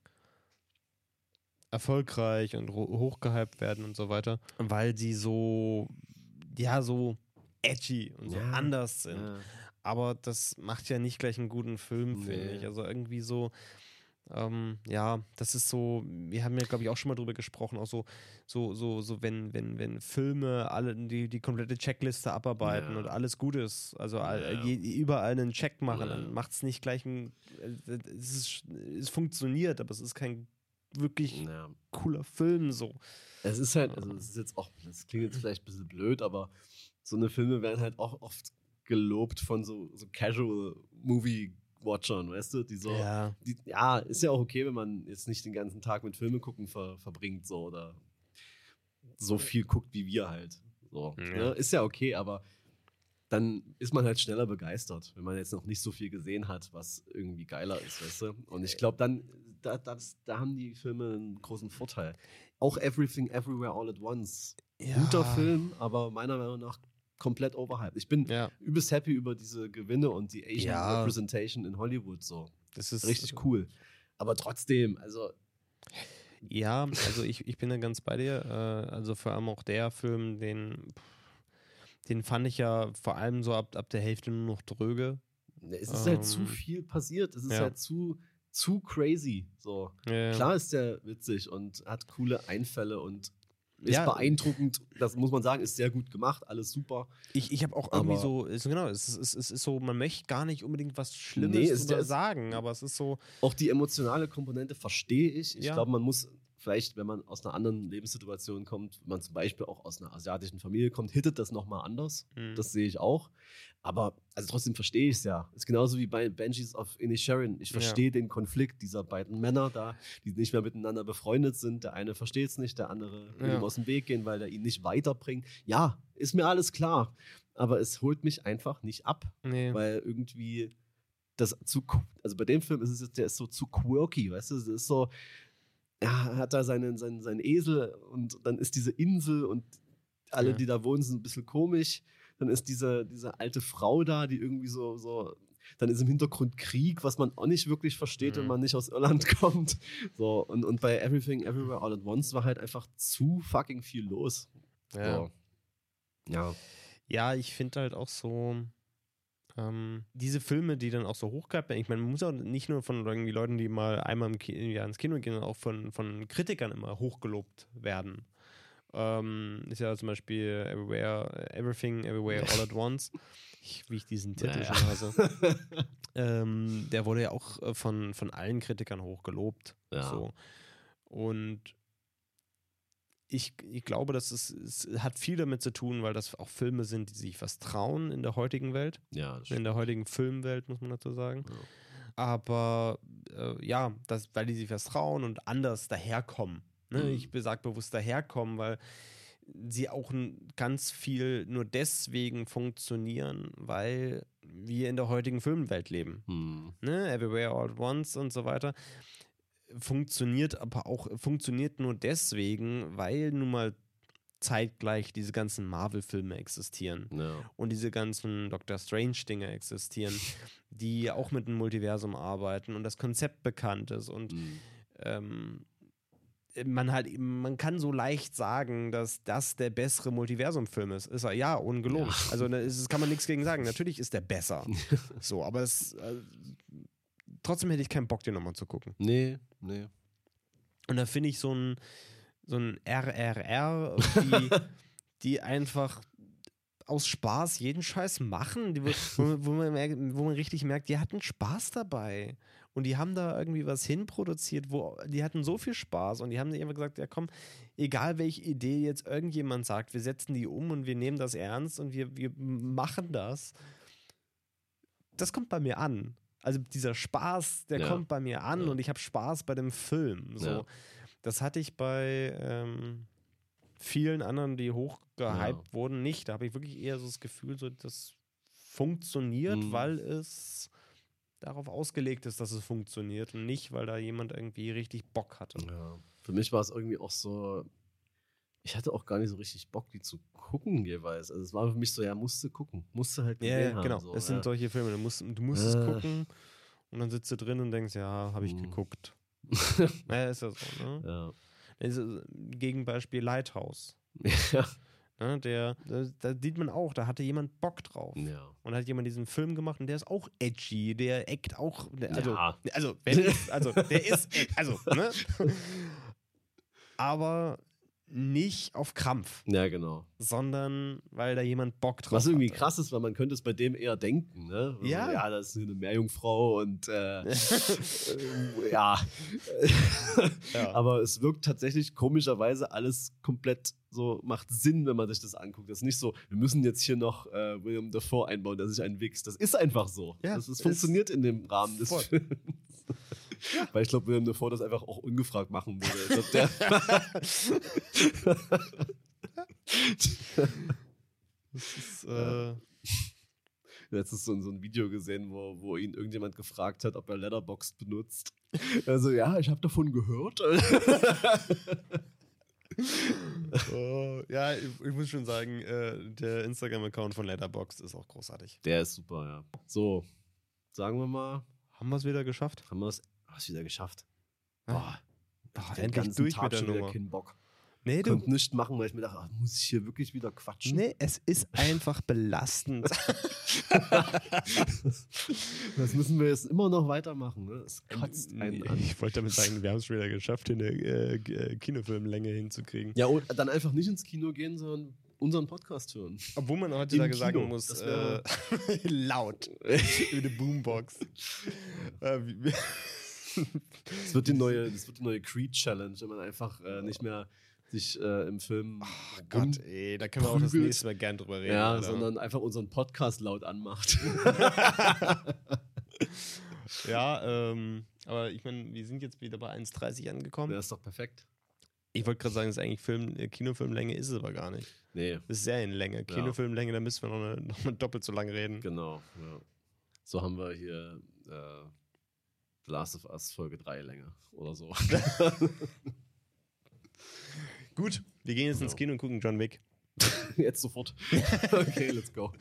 erfolgreich und ho- hochgehypt werden und so weiter, weil sie so, ja, so edgy und so Ja, anders sind. Ja. Aber das macht ja nicht gleich einen guten Film, finde Nee. ich. Also irgendwie so, ähm, ja, das ist so, wir haben ja, glaube ich, auch schon mal drüber gesprochen, auch so, so, so, so, wenn, wenn, wenn Filme alle die, die komplette Checkliste abarbeiten Ja. und alles gut ist, also Ja. je, überall einen Check machen, Ja. dann macht es nicht gleich ein, äh, es, ist, es funktioniert, aber es ist kein wirklich cooler Film so. Es ist halt, also es ist jetzt auch, das klingt jetzt vielleicht ein bisschen blöd, aber so eine Filme werden halt auch oft gelobt von so, so Casual Movie Watchern, weißt du, die so, Ja. die, ja, ist ja auch okay, wenn man jetzt nicht den ganzen Tag mit Filme gucken ver, verbringt, so oder so viel guckt wie wir halt. So, Ja. ne? Ist ja okay, aber dann ist man halt schneller begeistert, wenn man jetzt noch nicht so viel gesehen hat, was irgendwie geiler ist, weißt du? Und ich glaube, dann, da, das, da haben die Filme einen großen Vorteil. Auch Everything Everywhere All at Once. Guter Film, aber meiner Meinung nach komplett overhyped. Ich bin Ja, übelst happy über diese Gewinne und die Asian Ja. Representation in Hollywood so. das ist Richtig cool. Aber trotzdem, also Ja, also ich, ich bin da ganz bei dir. Äh, also vor allem auch der Film, den, den fand ich ja vor allem so ab, ab der Hälfte nur noch dröge. es ist halt Ähm, zu viel passiert. Es ist ja. halt zu, zu crazy. So. Ja. Klar ist der witzig und hat coole Einfälle und ist Ja. beeindruckend. Das muss man sagen, ist sehr gut gemacht, alles super. Ich, ich habe auch irgendwie Aber- so, ist, genau, es ist, es, ist, so, man möchte gar nicht unbedingt was Schlimmes Nee, ist sagen, aber es ist so, Auch die emotionale Komponente verstehe ich. Ich Ja. glaube, man muss vielleicht, wenn man aus einer anderen Lebenssituation kommt, wenn man zum Beispiel auch aus einer asiatischen Familie kommt, hittet das nochmal anders. Mhm. Das sehe ich auch. Aber also trotzdem verstehe ich es ja. Ist genauso wie bei Benjis of Inisherin. Ich Ja. verstehe den Konflikt dieser beiden Männer da, die nicht mehr miteinander befreundet sind. Der eine versteht es nicht, der andere will Ja. ihm aus dem Weg gehen, weil er ihn nicht weiterbringt. Ja, ist mir alles klar. Aber es holt mich einfach nicht ab, nee. weil irgendwie das zu, also bei dem Film ist es, jetzt- der ist so zu quirky, weißt du, es ist so, ja, er hat da seinen, seinen, seinen Esel und dann ist diese Insel und alle, Ja. die da wohnen, sind ein bisschen komisch. Dann ist diese, diese alte Frau da, die irgendwie so, so, dann ist im Hintergrund Krieg, was man auch nicht wirklich versteht, wenn Mhm. man nicht aus Irland kommt. So, und, und bei Everything Everywhere All at Once war halt einfach zu fucking viel los. ja. So. Ja. Ja, ich finde halt auch so, ähm, diese Filme, die dann auch so hochgehypt werden, ich meine, man muss auch nicht nur von irgendwie Leuten, die mal einmal im, Ki im Jahr ins Kino gehen, sondern auch von, von Kritikern immer hochgelobt werden. Ähm, ist ja zum Beispiel Everywhere, Everything, Everywhere, All at Once. Ich, wie ich diesen Titel Naja. schon hasse. ähm, der wurde ja auch äh, von, von allen Kritikern hochgelobt. Ja. So. Und ich, ich glaube, dass es, es hat viel damit zu tun, weil das auch Filme sind, die sich was trauen in der heutigen Welt, Ja, das in der heutigen Filmwelt, muss man dazu sagen. Ja. Aber äh, ja, das, weil die sich was trauen und anders daherkommen. Ne? Mhm. Ich sage bewusst daherkommen, weil sie auch ganz viel nur deswegen funktionieren, weil wir in der heutigen Filmwelt leben Hm. ne, Everywhere All at Once und so weiter, funktioniert aber auch, funktioniert nur deswegen, weil nun mal zeitgleich diese ganzen Marvel-Filme existieren Ja. und diese ganzen Doctor Strange-Dinge existieren, die auch mit dem Multiversum arbeiten und das Konzept bekannt ist und Hm. ähm, man halt, man kann so leicht sagen, dass das der bessere Multiversum-Film ist. Ist er, ja, ungelogen. Ja. Also da ist, kann man nichts gegen sagen. Natürlich ist der besser. so, aber es, äh, trotzdem hätte ich keinen Bock, den nochmal zu gucken. Nee, nee. Und da finde ich so ein, so ein RRR, die, die einfach aus Spaß jeden Scheiß machen, die, wo, wo, man merkt, wo man richtig merkt, die hatten Spaß dabei. Und die haben da irgendwie was hinproduziert, wo die hatten so viel Spaß und die haben sich einfach gesagt, ja komm, egal welche Idee jetzt irgendjemand sagt, wir setzen die um und wir nehmen das ernst und wir, wir machen das. Das kommt bei mir an. Also dieser Spaß, der Ja. kommt bei mir an Ja. und ich habe Spaß bei dem Film. So. Ja. Das hatte ich bei ähm, vielen anderen, die hochgehypt wurden, nicht. Da habe ich wirklich eher so das Gefühl, so, das funktioniert, Mhm. weil es darauf ausgelegt ist, dass es funktioniert und nicht, weil da jemand irgendwie richtig Bock hatte. Für mich war es irgendwie auch so, ich hatte auch gar nicht so richtig Bock, die zu gucken jeweils. Also es war für mich so, ja, musste gucken, musste halt gesehen ja haben, genau. So, es ja. sind solche Filme, du musst, du musst es Äh. gucken und dann sitzt du drin und denkst, ja, habe ich Mhm. geguckt. naja, ist ja so, ne? ja. Ist, Gegenbeispiel Lighthouse. ja. Ne? Der, da, sieht man auch, da hatte jemand Bock drauf. ja. Und hat jemand diesen Film gemacht und der ist auch edgy, der eckt auch, der, also, Ja. also, wenn, also, der ist, also, ne? Aber nicht auf Krampf, Ja, genau. sondern weil da jemand Bock drauf Was irgendwie hatte. krass ist, weil man könnte es bei dem eher denken, ne? Also, Ja. Ja, das ist eine Meerjungfrau und äh, äh, ja. Ja. Aber es wirkt tatsächlich komischerweise alles komplett so, macht Sinn, wenn man sich das anguckt. Das ist nicht so, wir müssen jetzt hier noch äh, William Dafoe einbauen, der sich einen wichst. Das ist einfach so. Ja, das ist- funktioniert in dem Rahmen des Voll. Films. Weil ich glaube, William Dafoe das einfach auch ungefragt machen würde. Ich glaub, der Das ist, äh, letztens so, so ein Video gesehen, wo, wo ihn irgendjemand gefragt hat, ob er Letterboxd benutzt. Also ja, ich habe davon gehört. oh, ja, ich, ich muss schon sagen, äh, der Instagram-Account von Letterboxd ist auch großartig. Der ist super, ja. So, sagen wir mal, Haben wir es wieder geschafft? haben wir es hast wieder geschafft. Ja. Boah, Boah, den endlich ganzen durch Tag mit der schon wieder Nummer. keinen Bock. Nee, Ich du. konnte nichts machen, weil ich mir dachte, ach, muss ich hier wirklich wieder quatschen? Nee, es ist einfach belastend. Das müssen wir jetzt immer noch weitermachen. Ne? Es kotzt einen an. ich wollte damit sagen, wir haben es wieder geschafft, hier eine äh, äh, Kinofilmlänge hinzukriegen. Ja, und dann einfach nicht ins Kino gehen, sondern unseren Podcast hören. Obwohl man heutzutage Im sagen Kino, muss, äh, laut, über die Boombox. äh, wie, Das wird die neue, das wird die neue Creed-Challenge, wenn man einfach äh, nicht mehr sich äh, im Film Ach Gott, ey, da können wir auch das nächste Mal gern drüber reden. ja, Alter. sondern einfach unseren Podcast laut anmacht. Ja, ähm, aber ich meine, wir sind jetzt wieder bei 1,30 angekommen. Der ist doch perfekt. Ich wollte gerade sagen, das ist eigentlich Film, äh, Kinofilmlänge ist es aber gar nicht. Nee, Das ist Serienlänge. Kinofilmlänge, da müssen wir noch, eine, noch mal doppelt so lange reden. genau. Ja. So haben wir hier äh, The Last of Us Folge 3 Länge oder so. Gut, wir gehen jetzt ins Genau. Kino und gucken John Wick. Jetzt sofort. Okay, let's go.